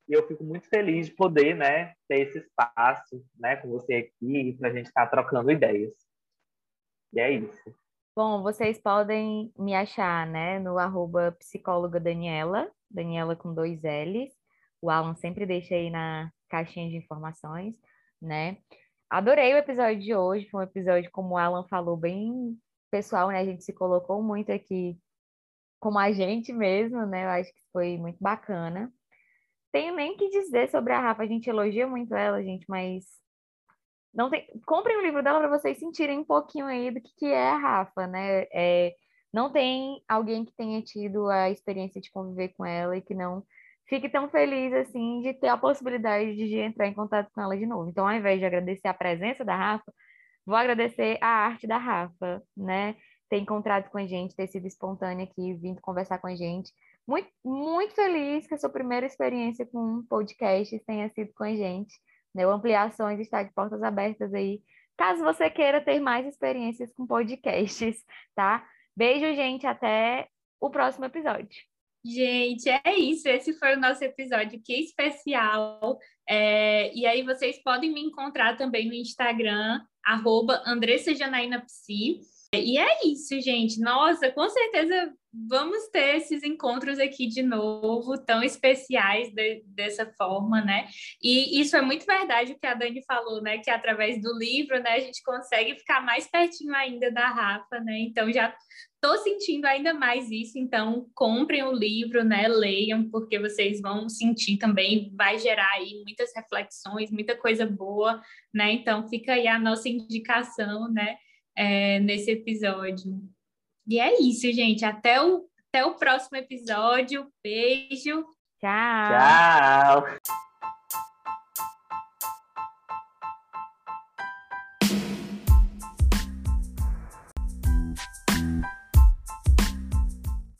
E eu fico muito feliz de poder, né, ter esse espaço, né, com você aqui para a gente estar tá trocando ideias. E é isso. Bom, vocês podem me achar, né, no arroba psicóloga Daniela, Daniela com dois L's. O Alan sempre deixa aí na caixinha de informações, né? Adorei o episódio de hoje, foi um episódio, como o Alan falou, bem pessoal, né? A gente se colocou muito aqui como a gente mesmo, né? Eu acho que foi muito bacana. Tenho nem que dizer sobre a Rafa, a gente elogia muito ela, gente, mas não tem. Comprem o livro dela para vocês sentirem um pouquinho aí do que, que é a Rafa, né? É... Não tem alguém que tenha tido a experiência de conviver com ela e que não fique tão feliz assim de ter a possibilidade de entrar em contato com ela de novo. Então, ao invés de agradecer a presença da Rafa, Vou agradecer a arte da Rafa, né? Ter encontrado com a gente, ter sido espontânea aqui, vindo conversar com a gente. Muito, muito feliz que a sua primeira experiência com um podcast tenha sido com a gente. Né? O Ampliações está de portas abertas aí, caso você queira ter mais experiências com podcasts, tá? Beijo, gente, até o próximo episódio. Gente, é isso. Esse foi o nosso episódio, que especial. É, e aí vocês podem me encontrar também no Instagram, arroba Andressa Janaína Psi. E é isso, gente. Nossa, com certeza vamos ter esses encontros aqui de novo, tão especiais de, dessa forma, né? E isso é muito verdade o que a Dani falou, né? Que através do livro, né, a gente consegue ficar mais pertinho ainda da Rafa, né? Então já estou sentindo ainda mais isso, então comprem o livro, né? Leiam, porque vocês vão sentir também, vai gerar aí muitas reflexões, muita coisa boa, né? Então fica aí a nossa indicação, né? é, nesse episódio. E é isso, gente. Até o, até o próximo episódio. Beijo. Tchau. Tchau.